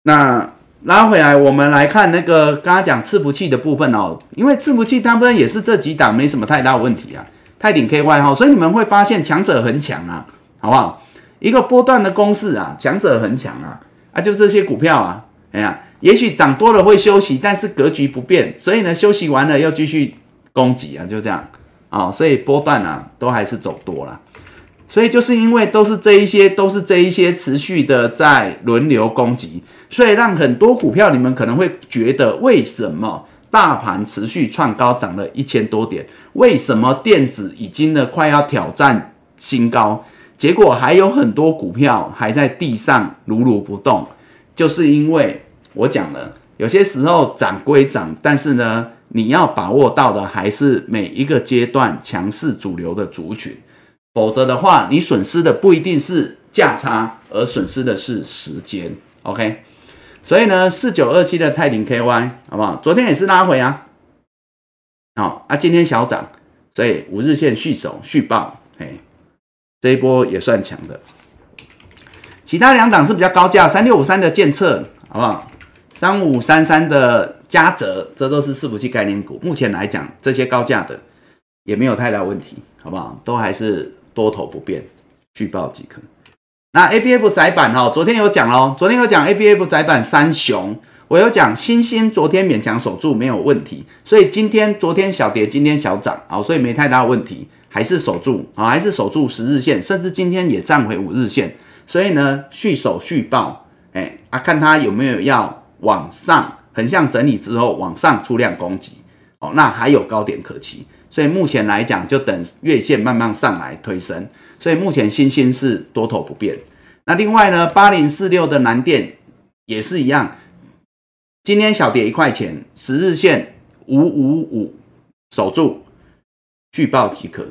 那拉回来，我们来看那个刚刚讲伺服器的部分哦，因为伺服器它不然也是这几档没什么太大问题啊。泰鼎 KY 哈，所以你们会发现强者很强啊，好不好？一个波段的公式啊，强者很强啊，啊，就这些股票啊，哎呀，也许涨多了会休息，但是格局不变，所以呢，休息完了又继续攻击啊，就这样啊，所以波段啊都还是走多了，所以就是因为都是这一些，都是这一些持续的在轮流攻击，所以让很多股票你们可能会觉得为什么？大盘持续创高，涨了一千多点。为什么电子已经呢快要挑战新高？结果还有很多股票还在地上如如不动，就是因为我讲了，有些时候涨归涨，但是呢，你要把握到的还是每一个阶段强势主流的族群，否则的话，你损失的不一定是价差，而损失的是时间。OK。所以呢，四九二七的泰林 KY 好不好？昨天也是拉回啊，好啊，今天小涨，所以五日线续守续报，嘿，这一波也算强的。其他两档是比较高价，三六五三的建策好不好？三五三三的嘉泽，这都是伺服器概念股。目前来讲，这些高价的也没有太大问题，好不好？都还是多头不变，续报即可。那 A B F 窄板哈，昨天有讲喽，昨天有讲 A B F 窄板三雄，我有讲星星，昨天勉强守住没有问题，所以今天昨天小跌，今天小涨，好，所以没太大问题，还是守住啊，还是守住十日线，甚至今天也站回五日线，所以呢续守续报，哎啊，看它有没有要往上横向整理之后往上出量攻击，哦，那还有高点可期，所以目前来讲就等月线慢慢上来推升。所以目前新兴是多头不变。那另外呢，八零四六的南电也是一样，今天小跌一块钱，十日线五五五守住，续报即可。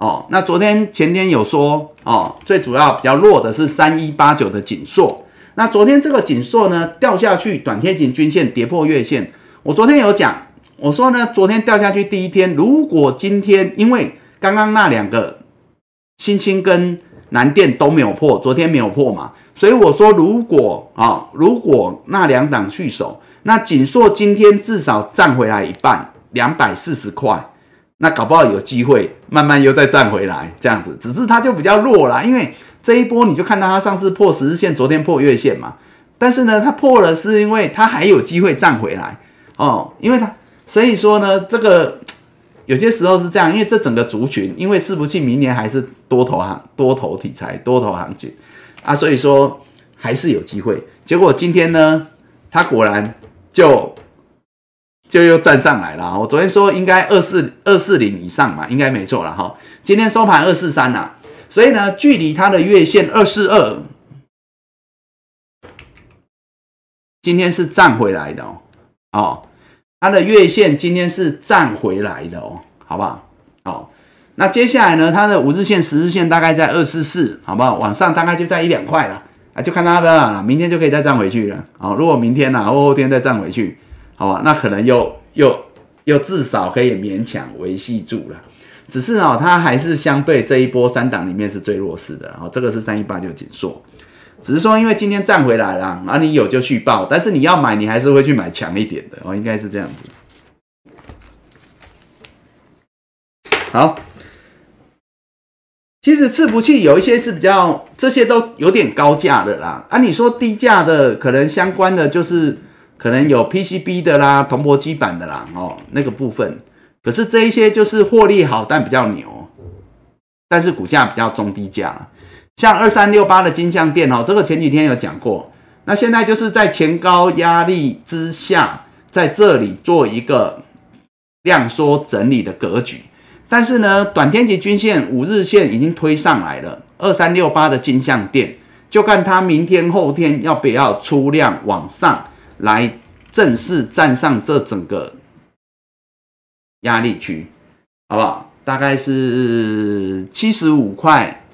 哦，那昨天前天有说哦，最主要比较弱的是三一八九的锦硕。那昨天这个紧缩呢掉下去，短天井均线跌破月线。我昨天有讲，我说呢，昨天掉下去第一天，如果今天因为刚刚那两个星星跟南电都没有破，昨天没有破嘛，所以我说如果啊，如果那两档续守，那锦硕今天至少站回来一半，两百四十块，那搞不好有机会慢慢又再站回来，这样子，只是它就比较弱啦，因为这一波你就看到它上次破十日线，昨天破月线嘛，但是呢，它破了是因为它还有机会站回来。哦，因为它所以说呢，这个。有些时候是这样，因为这整个族群，因为伺服器明年还是多头行、多头题材、多头行情啊，所以说还是有机会。结果今天呢，它果然就就又站上来了。我昨天说应该二四二四零以上嘛，应该没错了哈。今天收盘二四三呐，所以呢，距离它的月线二四二，今天是站回来的哦，哦。它的月线今天是站回来的哦，好不好？好，那接下来呢？它的五日线、十日线大概在二四四，好不好？往上大概就在一两块了啊，就看它要不要明天就可以再站回去了啊。如果明天呐，后后天再站回去，好吧？那可能又又又至少可以勉强维系住了。只是哦，它还是相对这一波三档里面是最弱势的。然后这个是三一八九紧缩。只是说，因为今天站回来了，啊，你有就续报，但是你要买，你还是会去买强一点的哦，应该是这样子。好，其实伺服器有一些是比较，这些都有点高价的啦。啊，你说低价的，可能相关的就是可能有 PCB 的啦，铜箔基板的啦，哦，那个部分。可是这一些就是获利好，但比较牛，但是股价比较中低价。像二三六八的金相店哦，这个前几天有讲过。那现在就是在前高压力之下，在这里做一个量缩整理的格局。但是呢，短天级均线五日线已经推上来了。二三六八的金相店，就看它明天后天要不要出量往上来正式站上这整个压力区，好不好？大概是七十五块。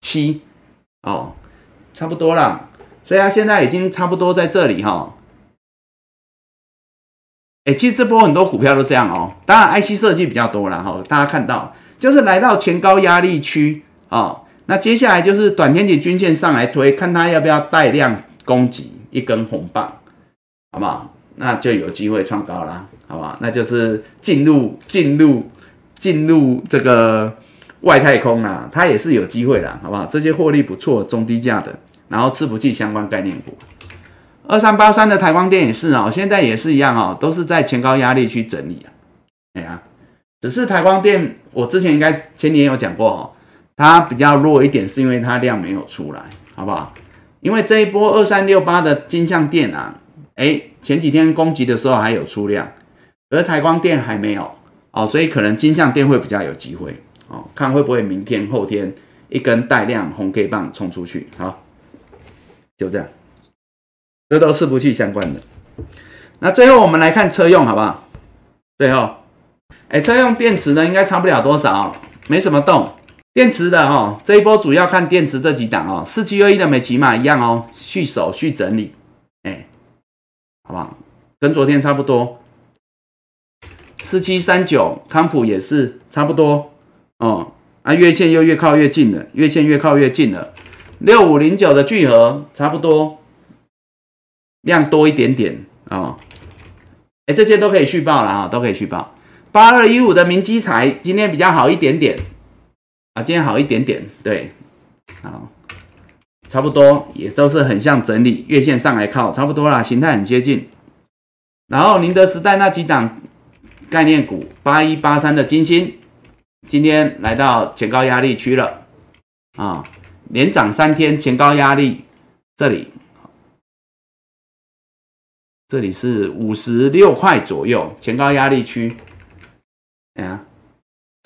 七哦，差不多了，所以它现在已经差不多在这里哈。哎，其实这波很多股票都这样哦，当然 IC 设计比较多了哈。大家看到就是来到前高压力区哦，那接下来就是短天期均线上来推，看它要不要带量攻击一根红棒，好不好？那就有机会创高了，好不好？那就是进入进入进入这个。外太空啊，它也是有机会的，好不好？这些获利不错，中低价的，然后伺服器相关概念股，二三八三的台光电也是哦，现在也是一样哦，都是在前高压力去整理啊。哎呀，只是台光电，我之前应该前年有讲过哦，它比较弱一点，是因为它量没有出来，好不好？因为这一波二三六八的金相电啊，哎，前几天攻击的时候还有出量，而台光电还没有哦，所以可能金相电会比较有机会。哦，看会不会明天、后天一根带量红 K 棒冲出去？好，就这样，这都伺服器相关的。那最后我们来看车用，好不好？最后，哎，车用电池呢，应该差不了多少，没什么动。电池的哦，这一波主要看电池这几档哦，四七二一的美骑马一样哦，续手续整理，哎，好不好？跟昨天差不多。四七三九康普也是差不多。哦，啊，月线又越靠越近了，月线越靠越近了。六五零九的聚合差不多，量多一点点啊。哎，这些都可以续报了啊，都可以续报。八二一五的明基材今天比较好一点点啊，今天好一点点，对，好，差不多也都是很像整理，月线上来靠，差不多啦，形态很接近。然后宁德时代那几档概念股，八一八三的金星。今天来到前高压力区了啊，连涨三天，前高压力这里，这里是五十六块左右，前高压力区。哎呀，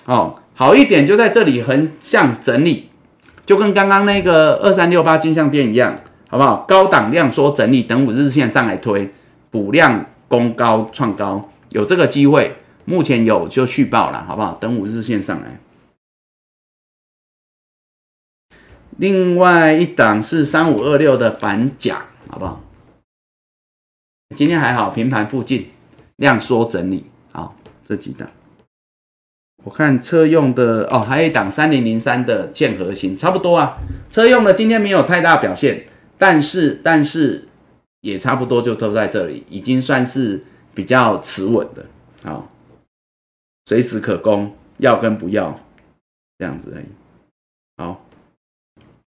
哦，好一点就在这里横向整理，就跟刚刚那个二三六八金项店一样，好不好？高档量缩整理，等五日线上来推补量攻高创高，有这个机会。目前有就续报了，好不好？等五日线上来。另外一档是三五二六的反甲，好不好？今天还好，平盘附近量缩整理，好，这几档。我看车用的哦，还有一档三零零三的建核心，差不多啊。车用的今天没有太大表现，但是但是也差不多就都在这里，已经算是比较持稳的，好，随时可攻，要跟不要这样子而已。好，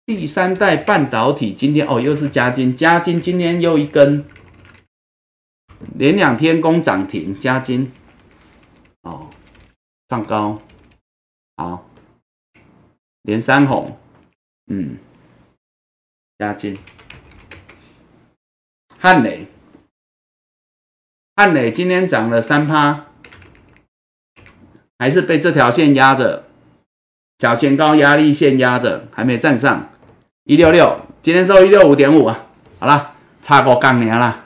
第三代半导体今天哦又是加金，加金今天又一根，连两天攻涨停，加金。哦。上高，好，连三红，嗯，加金，汉磊，汉磊今天涨了三趴，还是被这条线压着，小前高压力线压着，还没站上一六六，今天收一六五点五啊，好了，差过杠年了，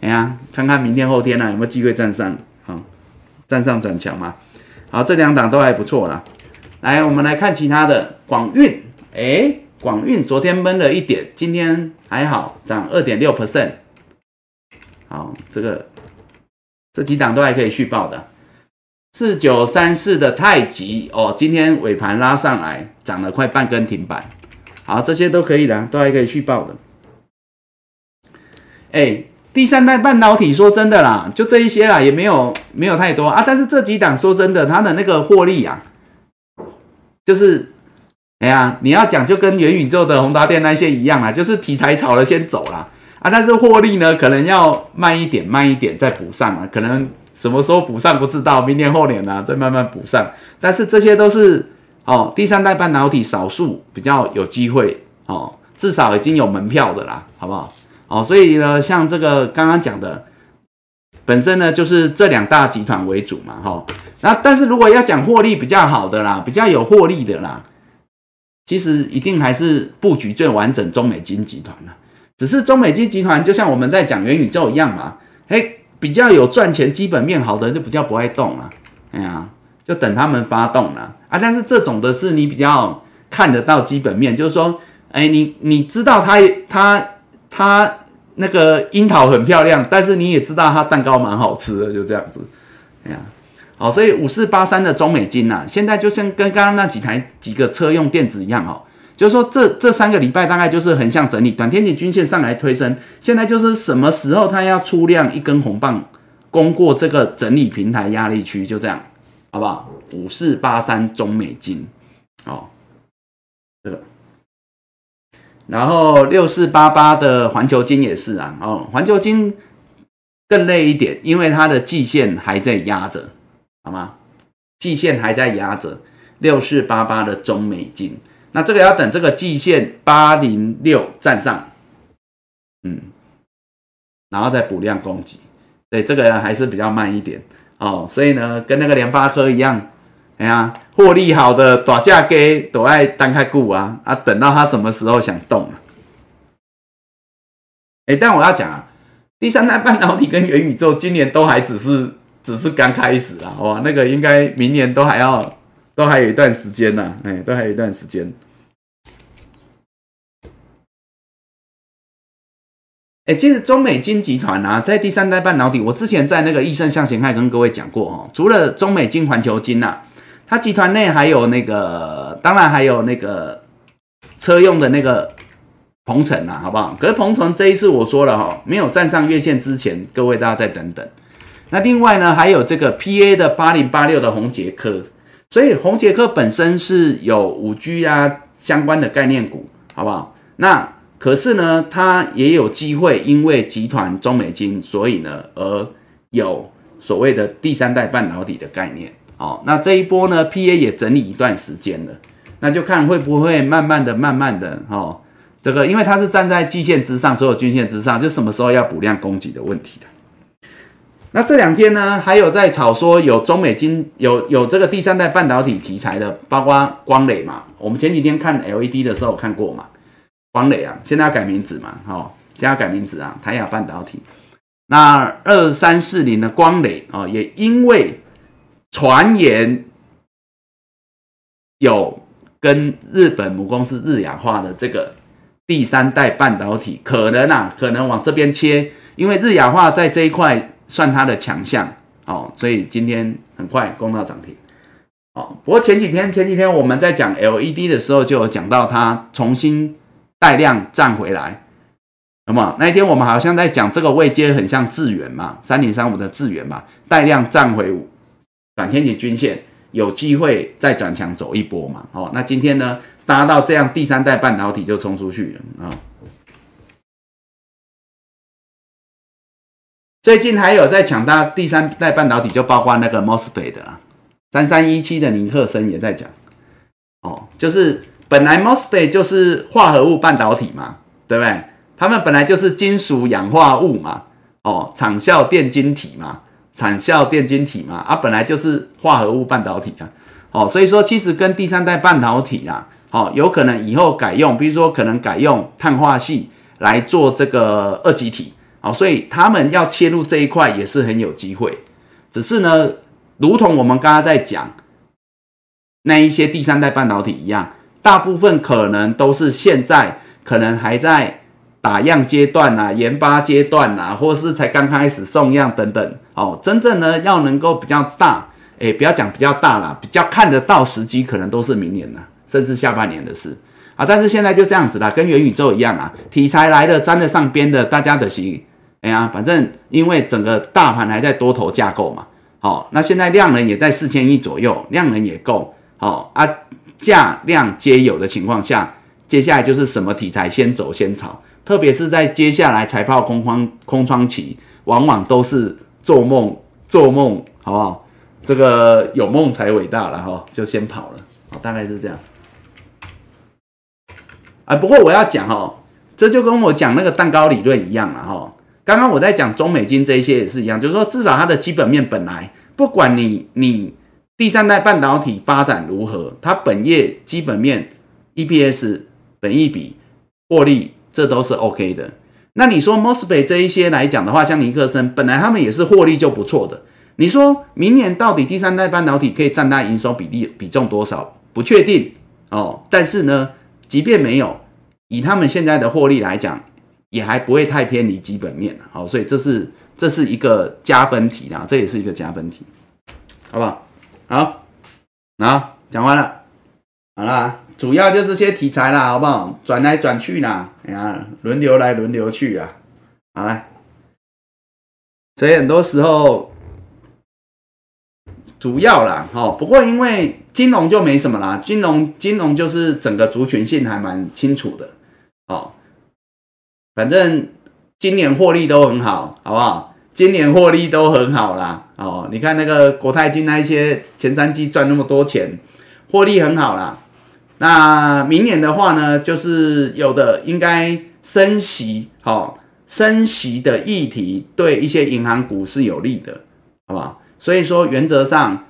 哎呀，看看明天后天呢有没有机会站上，好，站上转强嘛。好，这两档都还不错啦。来，我们来看其他的广运。哎，广运昨天闷了一点，今天还好，涨二点六 percent。好，这个这几档都还可以续报的。四九三四的太极哦，今天尾盘拉上来，涨了快半根停板。好，这些都可以的，都还可以续报的。哎。第三代半导体，说真的啦，就这一些啦，也没有没有太多啊。但是这几档说真的，它的那个获利啊，就是，哎呀，你要讲就跟元宇宙的宏达电那些一样啊，就是题材炒了先走了啊。但是获利呢，可能要慢一点，慢一点再补上啊。可能什么时候补上不知道，明年后年呢再慢慢补上。但是这些都是哦，第三代半导体少数比较有机会哦，至少已经有门票的啦，好不好？哦，所以呢，像这个刚刚讲的，本身呢就是这两大集团为主嘛，哈。那但是如果要讲获利比较好的啦，比较有获利的啦，其实一定还是布局最完整中美金集团了。只是中美金集团就像我们在讲元宇宙一样嘛，哎，比较有赚钱、基本面好的人就比较不爱动了，哎呀，就等他们发动了啊。但是这种的是你比较看得到基本面，就是说，哎，你你知道他他他。那个樱桃很漂亮，但是你也知道它蛋糕蛮好吃的，就这样子。哎呀，好，所以五四八三的中美金呐，现在就像跟刚刚那几台几个车用电子一样哦，就是说这这三个礼拜大概就是横向整理，短天期均线上来推升，现在就是什么时候它要出量一根红棒攻过这个整理平台压力区，就这样，好不好？五四八三中美金，哦，这个。然后六四八八的环球金也是啊，哦，环球金更累一点，因为它的季线还在压着，好吗？季线还在压着。六四八八的中美金，那这个要等这个季线八零六站上，嗯，然后再补量攻击，对，这个还是比较慢一点哦。所以呢，跟那个联发科一样。哎呀，获利好的打价给都爱单开股啊啊，等到他什么时候想动了？哎，但我要讲啊，第三代半导体跟元宇宙今年都还只是只是刚开始啊，哇，那个应该明年都还要都还有一段时间呢，哎，都还有一段时间。哎，其实中美金集团啊，在第三代半导体，我之前在那个易盛向前看跟各位讲过哦，除了中美金、环球金呐。它集团内还有那个，当然还有那个车用的那个鹏程啊，好不好？可是鹏程这一次我说了哈，没有站上月线之前，各位大家再等等。那另外呢，还有这个 P A 的八零八六的红杰科，所以红杰科本身是有五 G 啊相关的概念股，好不好？那可是呢，它也有机会，因为集团中美金，所以呢而有所谓的第三代半导体的概念。哦，那这一波呢，P A 也整理一段时间了，那就看会不会慢慢的、慢慢的，哦，这个因为它是站在季线之上，所有均线之上，就什么时候要补量供给的问题的。那这两天呢，还有在炒说有中美金有有这个第三代半导体题材的，包括光磊嘛，我们前几天看 L E D 的时候看过嘛，光磊啊，现在要改名字嘛，哦，现在要改名字啊，台亚半导体。那二三四零的光磊啊，也因为传言有跟日本母公司日亚化的这个第三代半导体，可能啊，可能往这边切，因为日亚化在这一块算它的强项哦，所以今天很快攻到涨停。哦，不过前几天前几天我们在讲 LED 的时候，就有讲到它重新带量站回来。那么那一天我们好像在讲这个位阶很像智远嘛，三零三五的智远嘛，带量站回短天期均线，有机会再转强走一波嘛。哦，那今天呢搭到这样第三代半导体就冲出去了啊。最近还有在抢到第三代半导体，就包括那个 Mosfet 的啦。三三一七的尼克森也在讲，哦，就是本来 Mosfet 就是化合物半导体嘛，对不对？他们本来就是金属氧化物嘛，哦，场效电晶体嘛，场效电晶体嘛，啊，本来就是化合物半导体啊，哦，所以说其实跟第三代半导体啊，哦，有可能以后改用，比如说可能改用碳化系来做这个二极体，哦，所以他们要切入这一块也是很有机会，只是呢。如同我们刚刚在讲那一些第三代半导体一样，大部分可能都是现在可能还在打样阶段啊、研发阶段啊，或是才刚开始送样等等。哦，真正呢要能够比较大，诶，不要讲比较大了，比较看得到时机，可能都是明年了，甚至下半年的事啊。但是现在就这样子啦，跟元宇宙一样啊，题材来了沾得上边的，大家的心，哎呀，反正因为整个大盘还在多头架构嘛。好，那现在量能也在四千亿左右，量能也够。好啊，价量皆有的情况下，接下来就是什么题材先走先炒，特别是在接下来财报空窗空窗期，往往都是做梦做梦，好不好？这个有梦才伟大了哈，就先跑了。好，大概是这样。啊，不过我要讲哦，这就跟我讲那个蛋糕理论一样了哈。刚刚我在讲中美金这一些也是一样，就是说至少它的基本面本来不管你你第三代半导体发展如何，它本业基本面 EPS 本益比获利这都是 OK 的。那你说 Mosfet 这一些来讲的话，像尼克森本来他们也是获利就不错的。你说明年到底第三代半导体可以占它营收比例比重多少？不确定哦。但是呢，即便没有，以他们现在的获利来讲。也还不会太偏离基本面好，所以这是这是一个加分题啊，这也是一个加分题，好不好？好，好，讲完了，好啦，主要就是些题材啦，好不好？转来转去啦，哎呀，轮流来轮流去啊，好啦，所以很多时候主要啦，哈，不过因为金融就没什么啦，金融金融就是整个族群性还蛮清楚的，哦。反正今年获利都很好，好不好？今年获利都很好啦，哦，你看那个国泰金那一些前三季赚那么多钱，获利很好啦。那明年的话呢，就是有的应该升息，哦，升息的议题对一些银行股是有利的，好不好？所以说原则上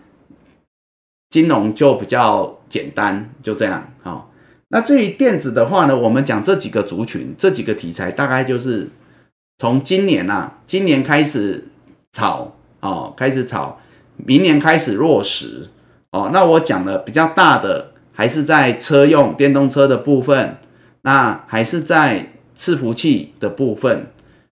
金融就比较简单，就这样，好。那至于电子的话呢，我们讲这几个族群、这几个题材，大概就是从今年呐，今年开始炒哦，开始炒，明年开始落实哦。那我讲的比较大的，还是在车用电动车的部分，那还是在伺服器的部分。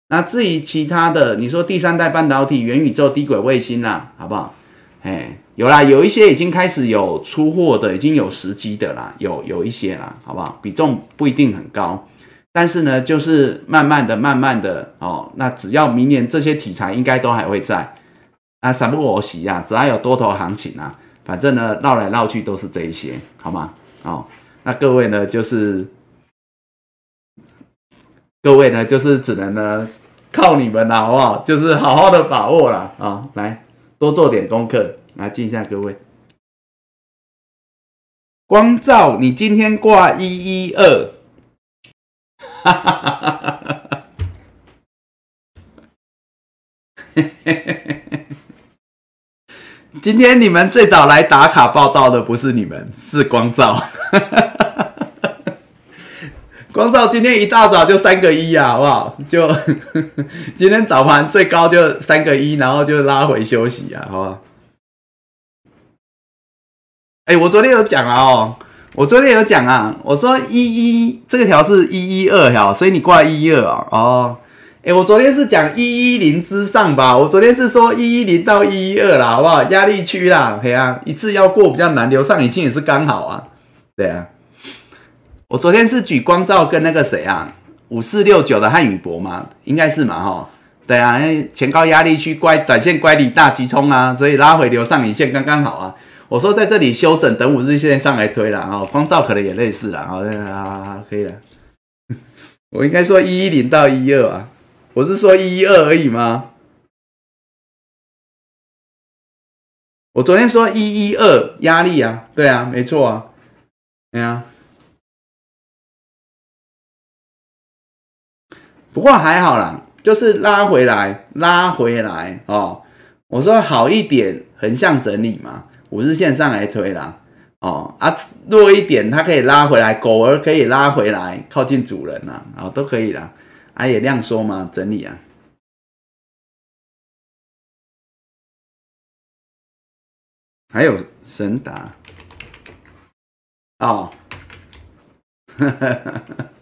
那至于其他的，你说第三代半导体、元宇宙、低轨卫星啦，好不好？哎。有啦，有一些已经开始有出货的，已经有时机的啦，有有一些啦，好不好？比重不一定很高，但是呢，就是慢慢的、慢慢的哦。那只要明年这些题材应该都还会在，啊，散不我洗呀，只要有多头行情啊，反正呢，绕来绕去都是这一些，好吗？哦，那各位呢，就是各位呢，就是只能呢靠你们了，好不好？就是好好的把握了啊，来多做点功课。来敬一下各位，光照，你今天挂一一二，哈哈哈哈哈哈！今天你们最早来打卡报道的不是你们，是光照。光照今天一大早就三个一啊，好不好？就 今天早盘最高就三个一，然后就拉回休息啊，好不好？哎，我昨天有讲了哦，我昨天有讲啊，我说一一这个条是一一二条，所以你挂一一二啊。哦，哎，我昨天是讲一一零之上吧？我昨天是说一一零到一一二啦，好不好？压力区啦，对啊，一次要过比较难，留上影线也是刚好啊。对啊，我昨天是举光照跟那个谁啊，五四六九的汉语博嘛，应该是嘛哈。对啊，因为前高压力区乖短线乖离大急冲啊，所以拉回留上影线刚刚好啊。我说在这里休整，等五日线上来推了啊。光照可能也类似了，好，啊，可以了。我应该说一一零到一二啊，我是说一一二而已吗？我昨天说一一二压力啊，对啊，没错啊，对啊。不过还好啦，就是拉回来，拉回来哦。我说好一点，横向整理嘛。五日线上来推啦，哦啊弱一点，它可以拉回来，狗儿可以拉回来，靠近主人啦，啊都可以啦，啊也量缩嘛，整理啊，还有神达，哦，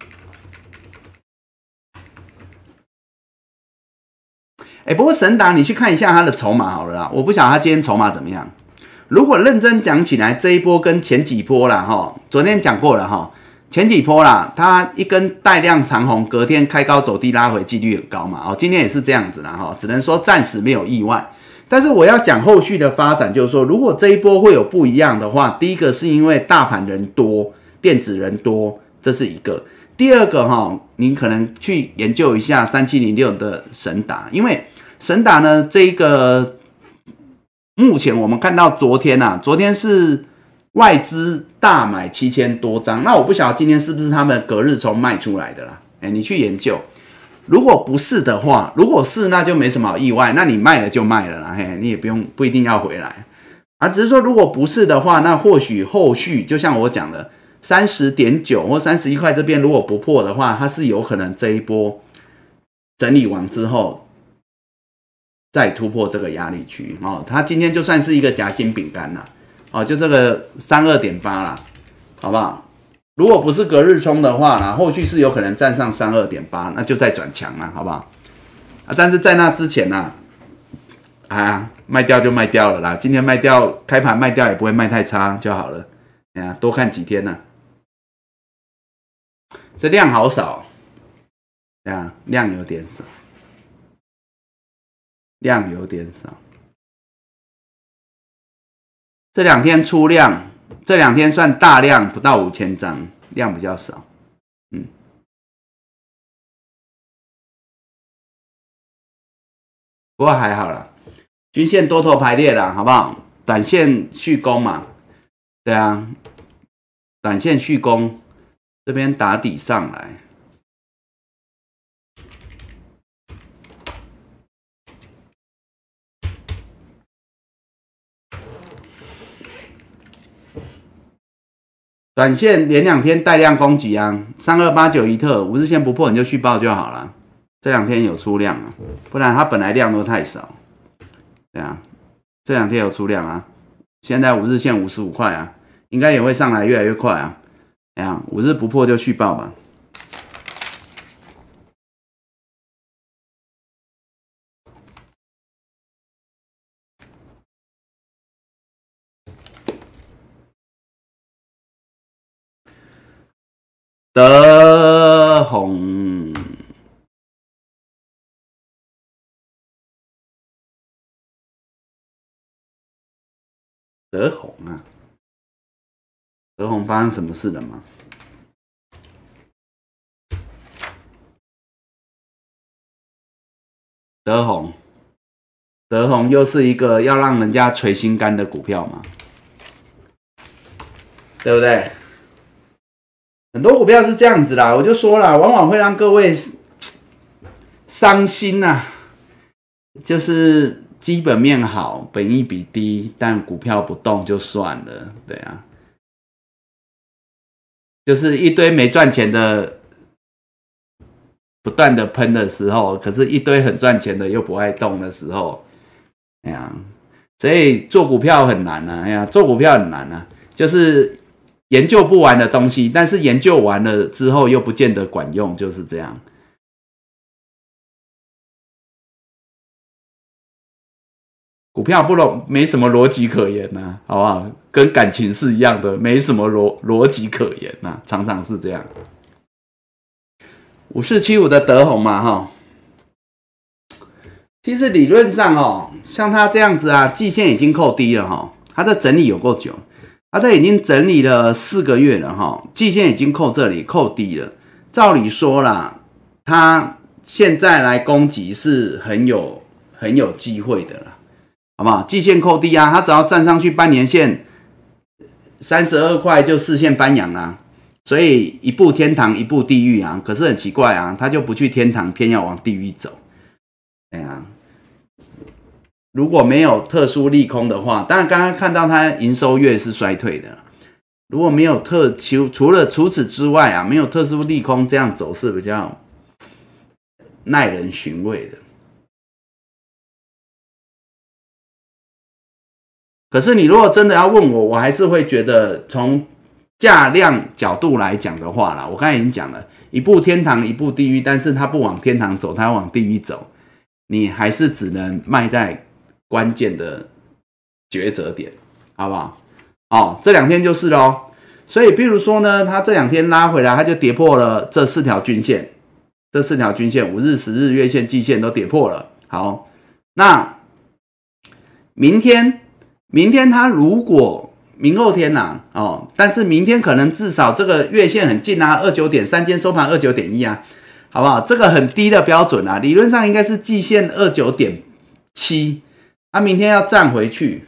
哎，不过神达你去看一下他的筹码好了啦，我不晓得他今天筹码怎么样。如果认真讲起来，这一波跟前几波啦，哈，昨天讲过了哈，前几波啦，它一根带量长红，隔天开高走低拉回，几率很高嘛，哦，今天也是这样子啦，哈，只能说暂时没有意外。但是我要讲后续的发展，就是说，如果这一波会有不一样的话，第一个是因为大盘人多，电子人多，这是一个；第二个哈，您可能去研究一下三七零六的神达，因为神打呢，这一个。目前我们看到昨天呐，昨天是外资大买七千多张，那我不晓得今天是不是他们隔日冲卖出来的啦？哎，你去研究，如果不是的话，如果是那就没什么好意外，那你卖了就卖了啦，嘿，你也不用不一定要回来，啊只是说如果不是的话，那或许后续就像我讲的三十点九或三十一块这边如果不破的话，它是有可能这一波整理完之后。再突破这个压力区哦，它今天就算是一个夹心饼干了哦，就这个三二点八了，好不好？如果不是隔日冲的话呢，后续是有可能站上三二点八，那就再转强了，好不好？啊，但是在那之前呢，啊，卖掉就卖掉了啦，今天卖掉，开盘卖掉也不会卖太差就好了，哎呀，多看几天呢，这量好少，对啊，量有点少。量有点少，这两天出量，这两天算大量，不到五千张，量比较少，嗯，不过还好啦，均线多头排列了，好不好？短线续攻嘛，对啊，短线续攻，这边打底上来。短线连两天带量攻击啊，三二八九一特五日线不破你就续报就好了。这两天有出量啊，不然它本来量都太少。对啊，这两天有出量啊，现在五日线五十五块啊，应该也会上来越来越快啊。哎呀，五日不破就续报吧。德宏，德宏啊，德宏发生什么事了吗？德宏，德宏又是一个要让人家捶心肝的股票吗？对不对？很多股票是这样子啦，我就说了，往往会让各位伤心呐。就是基本面好，本益比低，但股票不动就算了，对啊。就是一堆没赚钱的，不断的喷的时候，可是一堆很赚钱的又不爱动的时候，哎呀，所以做股票很难呐，哎呀，做股票很难呐，就是。研究不完的东西，但是研究完了之后又不见得管用，就是这样。股票不逻没什么逻辑可言呐，好不好？跟感情是一样的，没什么逻逻辑可言呐，常常是这样。五四七五的德宏嘛，哈，其实理论上哦，像它这样子啊，季线已经扣低了哈，它的整理有够久，它都已经整理了四个月了哈，季线已经扣这里扣低了，照理说啦，它现在来攻击是很有很有机会的啦。好不好？季线扣低啊，它只要站上去半年线三十二块就视线翻阳啦。所以一步天堂一步地狱啊。可是很奇怪啊，它就不去天堂，偏要往地狱走。哎呀，如果没有特殊利空的话，当然刚刚看到它营收月是衰退的。如果没有特除除了除此之外啊，没有特殊利空，这样走是比较耐人寻味的。可是你如果真的要问我，我还是会觉得从价量角度来讲的话啦，我刚才已经讲了一步天堂一步地狱，但是它不往天堂走，它往地狱走，你还是只能卖在关键的抉择点，好不好？哦，这两天就是喽。所以，比如说呢，它这两天拉回来，它就跌破了这四条均线，这四条均线五日、十日、月线、季线都跌破了。好，那明天。明天它如果明后天呐，哦，但是明天可能至少这个月线很近啊，二九点三间收盘二九点一啊，好不好？这个很低的标准啊，理论上应该是季线二九点七，它明天要站回去，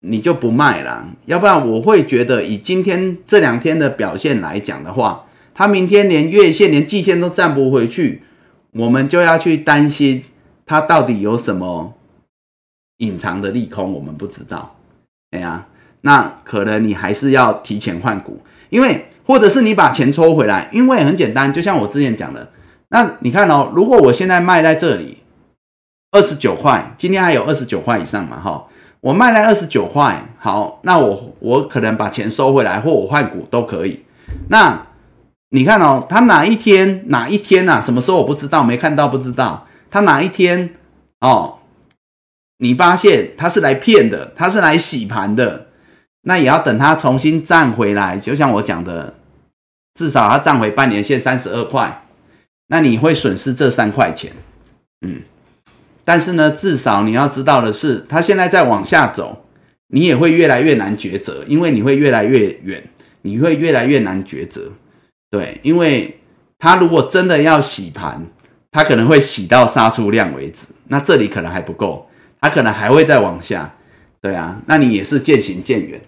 你就不卖了，要不然我会觉得以今天这两天的表现来讲的话，它明天连月线连季线都站不回去，我们就要去担心它到底有什么。隐藏的利空我们不知道，哎呀，那可能你还是要提前换股，因为或者是你把钱抽回来，因为很简单，就像我之前讲的，那你看哦，如果我现在卖在这里二十九块，今天还有二十九块以上嘛，哈，我卖了二十九块，好，那我我可能把钱收回来，或我换股都可以。那你看哦，他哪一天哪一天呐？什么时候我不知道，没看到不知道，他哪一天哦？你发现他是来骗的，他是来洗盘的，那也要等他重新站回来。就像我讲的，至少他站回半年线三十二块，那你会损失这三块钱。嗯，但是呢，至少你要知道的是，他现在在往下走，你也会越来越难抉择，因为你会越来越远，你会越来越难抉择。对，因为他如果真的要洗盘，他可能会洗到杀出量为止，那这里可能还不够。它可能还会再往下，对啊，那你也是渐行渐远，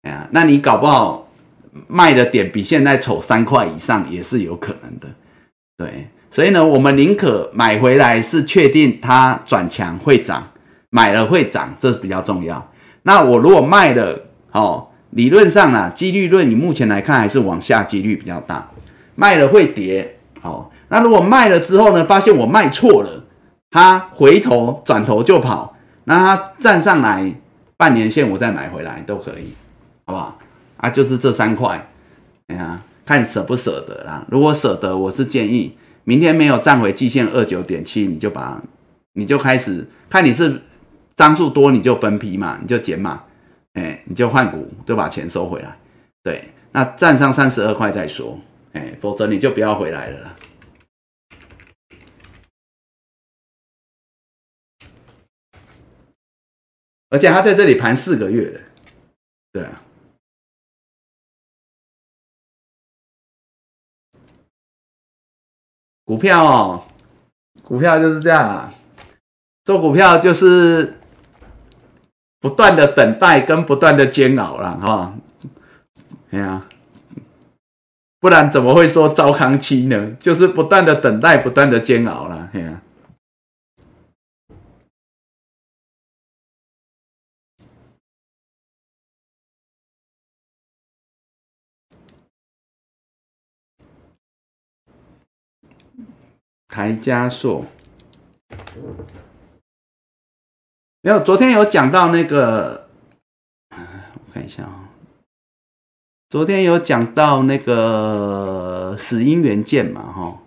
哎呀，那你搞不好卖的点比现在丑三块以上也是有可能的，对，所以呢，我们宁可买回来是确定它转强会涨，买了会涨，这是比较重要。那我如果卖了，哦，理论上啊，几率论以目前来看还是往下几率比较大，卖了会跌，哦，那如果卖了之后呢，发现我卖错了，它回头转头就跑。那它站上来半年线，我再买回来都可以，好不好？啊，就是这三块，哎呀，看舍不舍得啦。如果舍得，我是建议明天没有站回季线二九点七，你就把你就开始看你是张数多，你就分批嘛，你就减码，哎，你就换股，就把钱收回来。对，那站上三十二块再说，哎，否则你就不要回来了。而且他在这里盘四个月了，对啊，股票哦，股票就是这样啊，做股票就是不断的等待跟不断的煎熬了哈，哎呀，不然怎么会说糟糠妻呢？就是不断的等待，不断的煎熬了，哎呀。台加硕没有，昨天有讲到那个，我看一下啊，昨天有讲到那个死因元件嘛，哈。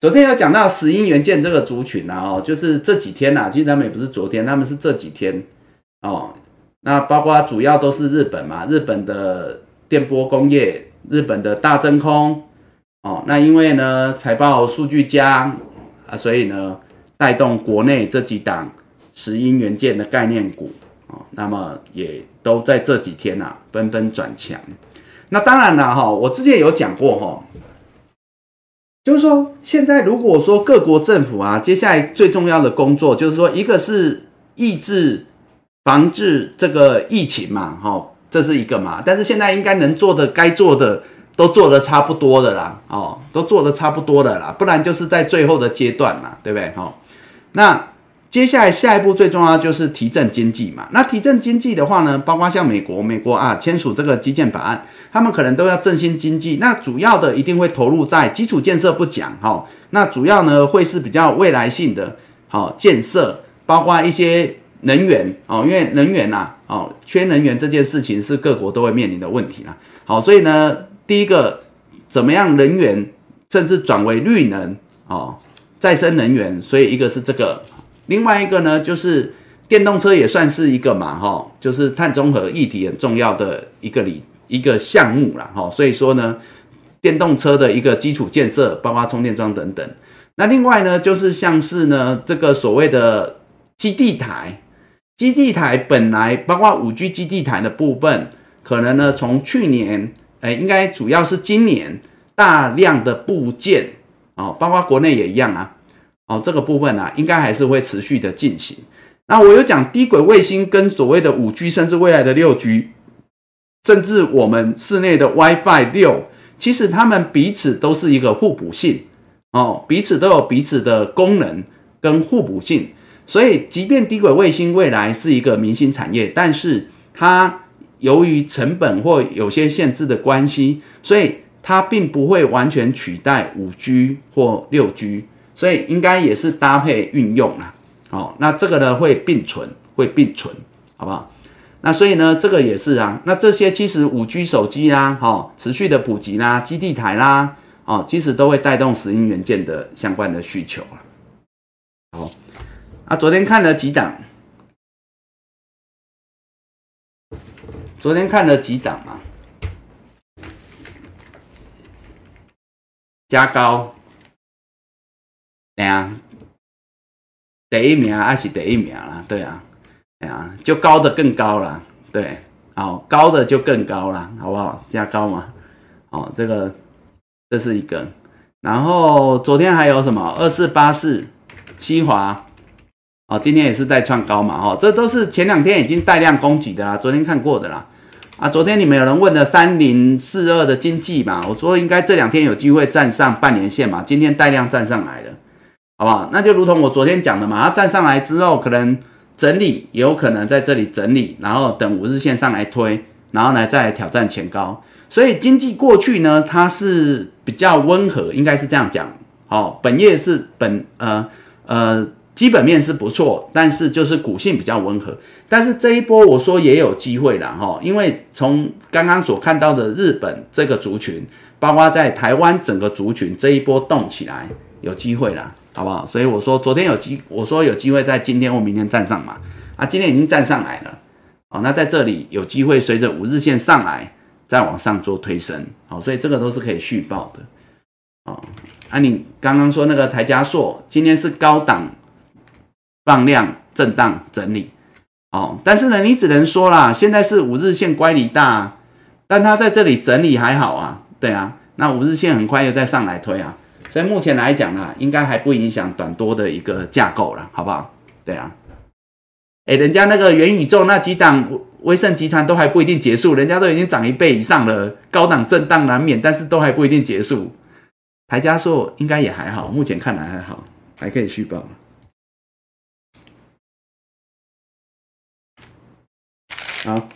昨天有讲到死因元件这个族群啊，哦，就是这几天呐，其实他们也不是昨天，他们是这几天哦。那包括主要都是日本嘛，日本的电波工业，日本的大真空哦。那因为呢财报数据佳啊，所以呢带动国内这几档石英元件的概念股哦，那么也都在这几天呐纷纷转强。那当然了哈，我之前有讲过哈。就是说，现在如果说各国政府啊，接下来最重要的工作就是说，一个是抑制、防治这个疫情嘛，哈，这是一个嘛。但是现在应该能做的、该做的都做的差不多的啦，哦，都做的差不多的啦，不然就是在最后的阶段啦，对不对？哈，那。接下来下一步最重要就是提振经济嘛。那提振经济的话呢，包括像美国，美国啊签署这个基建法案，他们可能都要振兴经济。那主要的一定会投入在基础建设不讲哈，那主要呢会是比较未来性的好建设，包括一些能源哦，因为能源呐哦缺能源这件事情是各国都会面临的问题啦。好，所以呢第一个怎么样能源甚至转为绿能哦，再生能源，所以一个是这个。另外一个呢，就是电动车也算是一个嘛，哈，就是碳中和议题很重要的一个里一个项目啦，哈，所以说呢，电动车的一个基础建设，包括充电桩等等。那另外呢，就是像是呢，这个所谓的基地台，基地台本来包括五 G 基地台的部分，可能呢从去年，哎，应该主要是今年大量的部件，哦，包括国内也一样啊。哦，这个部分呢，应该还是会持续的进行。那我有讲低轨卫星跟所谓的五 G，甚至未来的六 G，甚至我们室内的 WiFi 六，其实它们彼此都是一个互补性哦，彼此都有彼此的功能跟互补性。所以，即便低轨卫星未来是一个明星产业，但是它由于成本或有些限制的关系，所以它并不会完全取代五 G 或六 G。所以应该也是搭配运用啦，哦，那这个呢会并存，会并存，好不好？那所以呢，这个也是啊。那这些其实五 G 手机啦，哈，持续的普及啦，基地台啦，哦，其实都会带动石英元件的相关的需求了。啊，昨天看了几档，昨天看了几档啊，加高。对啊，第一名还是第一名啦，对啊，哎呀，就高的更高了，对，好，高的就更高了，好不好？加高嘛，哦，这个这是一个，然后昨天还有什么？二四八四西华，哦，今天也是在创高嘛，哦，这都是前两天已经带量攻击的啦，昨天看过的啦，啊，昨天你们有人问的三零四二的经济嘛，我说应该这两天有机会站上半年线嘛，今天带量站上来了。好不好？那就如同我昨天讲的嘛，它站上来之后，可能整理，也有可能在这里整理，然后等五日线上来推，然后呢再来挑战前高。所以经济过去呢，它是比较温和，应该是这样讲。好，本业是本呃呃基本面是不错，但是就是股性比较温和。但是这一波我说也有机会了哈，因为从刚刚所看到的日本这个族群，包括在台湾整个族群这一波动起来，有机会了。好不好？所以我说昨天有机，我说有机会在今天或明天站上嘛。啊，今天已经站上来了。哦，那在这里有机会随着五日线上来，再往上做推升。好，所以这个都是可以续报的。哦，啊，你刚刚说那个台加硕今天是高档放量震荡整理。哦，但是呢，你只能说啦，现在是五日线乖离大，但它在这里整理还好啊。对啊，那五日线很快又再上来推啊。所以目前来讲呢，应该还不影响短多的一个架构了，好不好？对啊，哎，人家那个元宇宙那几档威盛集团都还不一定结束，人家都已经涨一倍以上了，高档震荡难免，但是都还不一定结束。台加硕应该也还好，目前看来还好，还可以续报。好，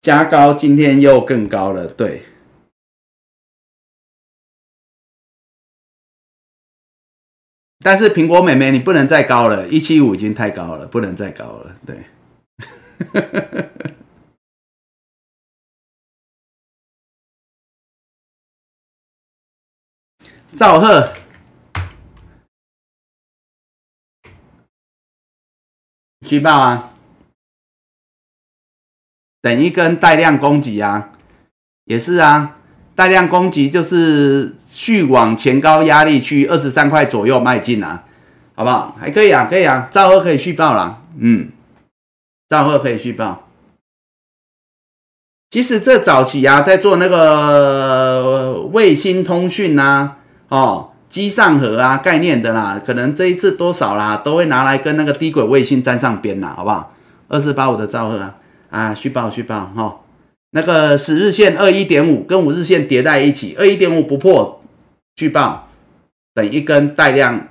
加高今天又更高了，对。但是苹果妹妹你不能再高了，一七五已经太高了，不能再高了。对，赵贺。续报啊，等一根带量攻击啊，也是啊，带量攻击就是续往前高压力区二十三块左右迈进啊，好不好？还可以啊，可以啊，赵贺可以续报了，嗯，赵贺可以续报。其实这早期啊，在做那个卫星通讯呐，哦。机上盒啊，概念的啦，可能这一次多少啦，都会拿来跟那个低轨卫星沾上边啦，好不好？二四八五的兆赫啊，啊，续报续报哈，那个十日线二一点五跟五日线叠在一起，二一点五不破续报，等一根带量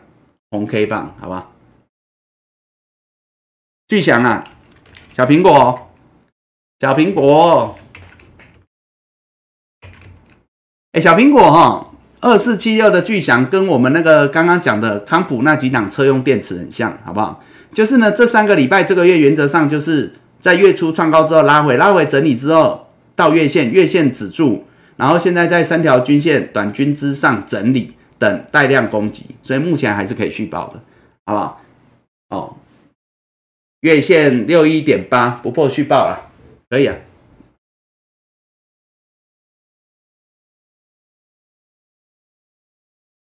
红 K 棒，好吧？巨响啊，小苹果，小苹果，哎，小苹果哈。二四七六的巨响跟我们那个刚刚讲的康普那几档车用电池很像，好不好？就是呢，这三个礼拜这个月原则上就是在月初创高之后拉回，拉回整理之后到月线，月线止住，然后现在在三条均线短均之上整理，等带量攻击，所以目前还是可以续报的，好不好？哦，月线六一点八不破续报了，可以啊。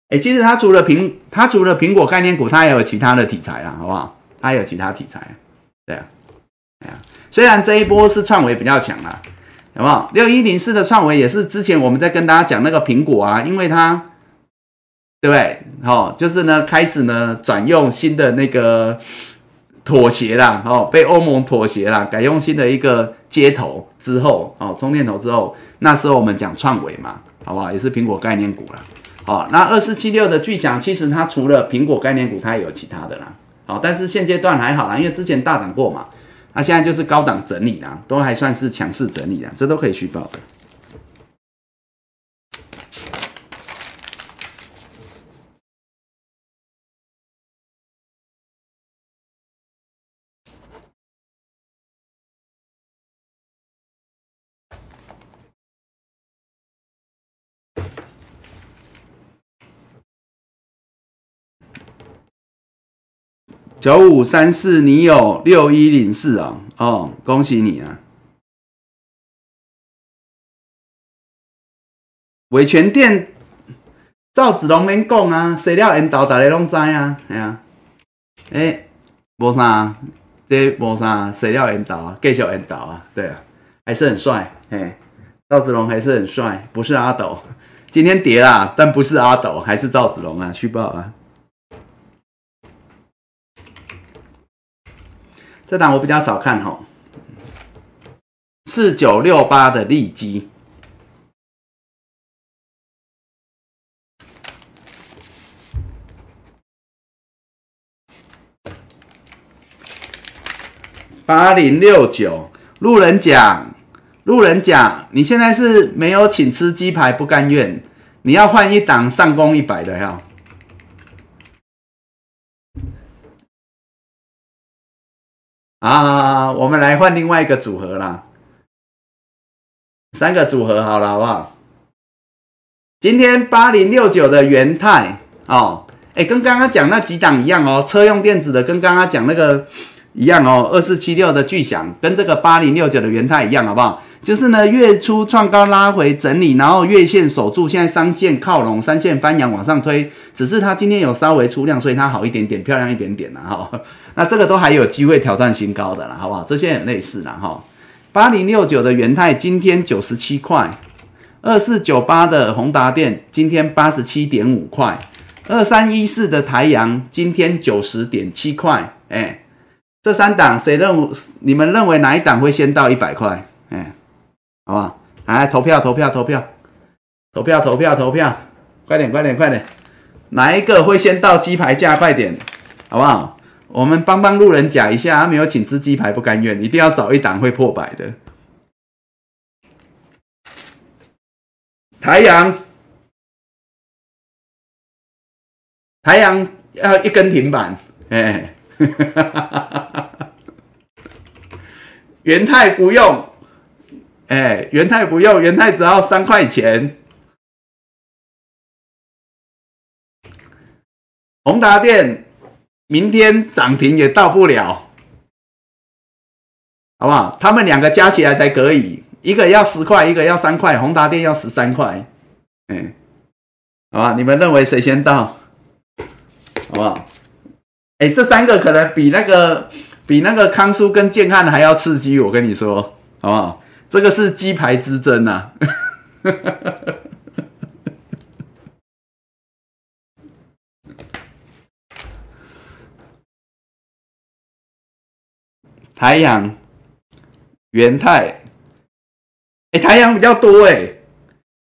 哎，其实它除了苹，它除了苹果概念股，它也有其他的题材啦，好不好？它有其他题材，对啊，对啊。虽然这一波是创维比较强啦，好不好？六一零四的创维也是之前我们在跟大家讲那个苹果啊，因为它，对不对？哦，就是呢，开始呢转用新的那个妥协啦，哦，被欧盟妥协啦，改用新的一个接头之后，哦，充电头之后，那时候我们讲创维嘛，好不好？也是苹果概念股啦。哦，那二四七六的巨响，其实它除了苹果概念股，它也有其他的啦。好，但是现阶段还好啦，因为之前大涨过嘛，那现在就是高档整理啦，都还算是强势整理啦，这都可以续报的。九五三四，你有六一零四啊？哦，恭喜你啊！维权店赵子龙免讲啊，谁料引导大家拢知啊？系啊，诶，无啥，这无啥，谁料引导啊？继续引导啊？对啊，还是很帅，嘿，赵子龙还是很帅，不是阿斗，今天跌啦，但不是阿斗，还是赵子龙啊，续报啊。这档我比较少看哈，四九六八的利基，八零六九，路人甲，路人甲，你现在是没有请吃鸡排不甘愿，你要换一档上攻一百的呀。啊，我们来换另外一个组合啦，三个组合好了，好不好？今天八零六九的元泰哦，哎，跟刚刚讲那几档一样哦，车用电子的跟刚刚讲那个一样哦，二四七六的巨响跟这个八零六九的元泰一样，好不好？就是呢，月初创高拉回整理，然后月线守住，现在三线靠拢，三线翻阳往上推，只是它今天有稍微出量，所以它好一点点，漂亮一点点了 哈。那这个都还有机会挑战新高的了，好不好？这些很类似了哈。八零六九的元泰今天九十七块，二四九八的宏达电今天八十七点五块，二三一四的台阳今天九十点七块，哎，这三档谁认？你们认为哪一档会先到一百块？哎？好不好？来投票，投票，投票，投票，投票，投票，快点，快点，快点！哪一个会先到鸡排价？快点，好不好？我们帮帮路人甲一下，他没有请吃鸡排不甘愿，一定要找一档会破百的。太阳，太阳要一根停板，哎，元泰不用，哎，元泰不用，元泰只要三块钱。宏达电明天涨停也到不了，好不好？他们两个加起来才可以，一个要十块，一个要三块，宏达电要十三块，嗯，好吧？你们认为谁先到？好不好？哎，这三个可能比那个比那个康叔跟建汉还要刺激，我跟你说，好不好？这个是鸡排之争呐！太阳、元泰，哎，太阳比较多哎，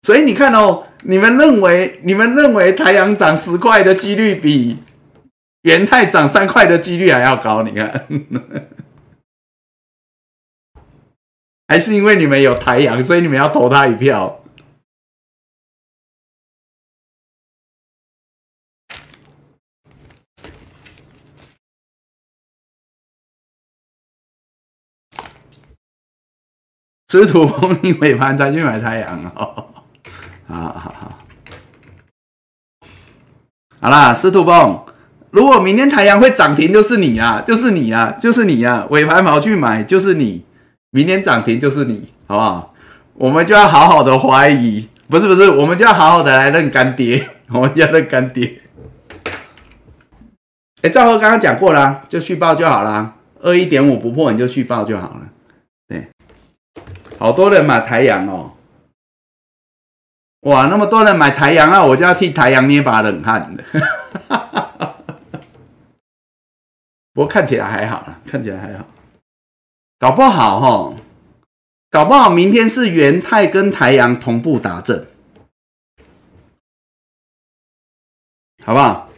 所以你看哦，你们认为你们认为太阳涨十块的几率比元泰涨三块的几率还要高？你看，还是因为你们有太阳，所以你们要投他一票？司徒风你尾盘再去买太阳哦，好 好好，好。啦，司徒风，如果明天太阳会涨停，就是你啊，就是你啊，就是你啊，尾盘跑去买就是你，明天涨停就是你，好不好？我们就要好好的怀疑，不是不是，我们就要好好的来认干爹，我们要认干爹。哎，赵贺刚刚讲过啦，就续报就好啦，二一点五不破你就续报就好了。对好多人买台阳哦，哇，那么多人买台阳啊，我就要替台阳捏把冷汗的。不过看起来还好啦，看起来还好，搞不好哈，搞不好明天是元泰跟台阳同步打阵，好不好？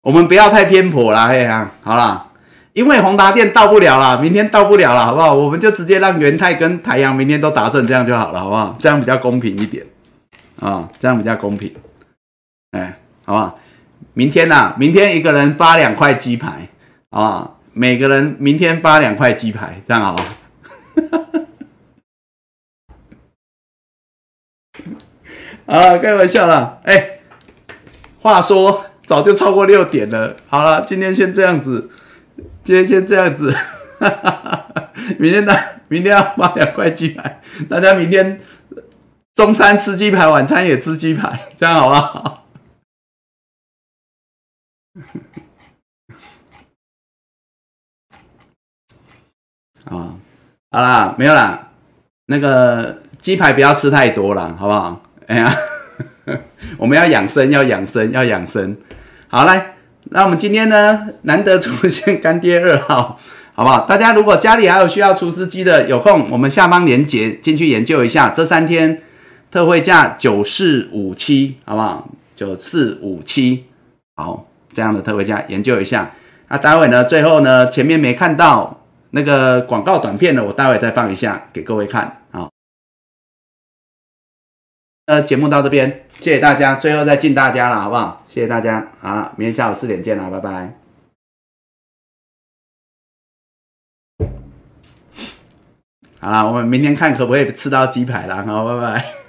我们不要太偏颇啦，嘿呀，好啦。因为宏达电到不了了，明天到不了了，好不好？我们就直接让元泰跟太阳明天都打正，这样就好了，好不好？这样比较公平一点啊，这样比较公平。哎，好不好？明天呐，明天一个人发两块鸡排，好不好？每个人明天发两块鸡排，这样好。啊，开玩笑啦。哎，话说早就超过六点了，好了，今天先这样子。今天先这样子，明天呢？明天要发两块鸡排，大家明天中餐吃鸡排，晚餐也吃鸡排，这样好不好？啊，好啦，没有啦，那个鸡排不要吃太多了，好不好？哎呀，我们要养生，要养生，要养生。好来。那我们今天呢，难得出现干爹二号，好不好？大家如果家里还有需要厨师机的，有空我们下方连接进去研究一下。这三天特惠价九四五七，好不好？九四五七，好，这样的特惠价研究一下。那待会呢，最后呢，前面没看到那个广告短片呢，我待会再放一下给各位看啊。呃，节目到这边，谢谢大家，最后再敬大家了，好不好？谢谢大家，好，明天下午四点见了，拜拜。好了，我们明天看可不可以吃到鸡排了，好，拜拜。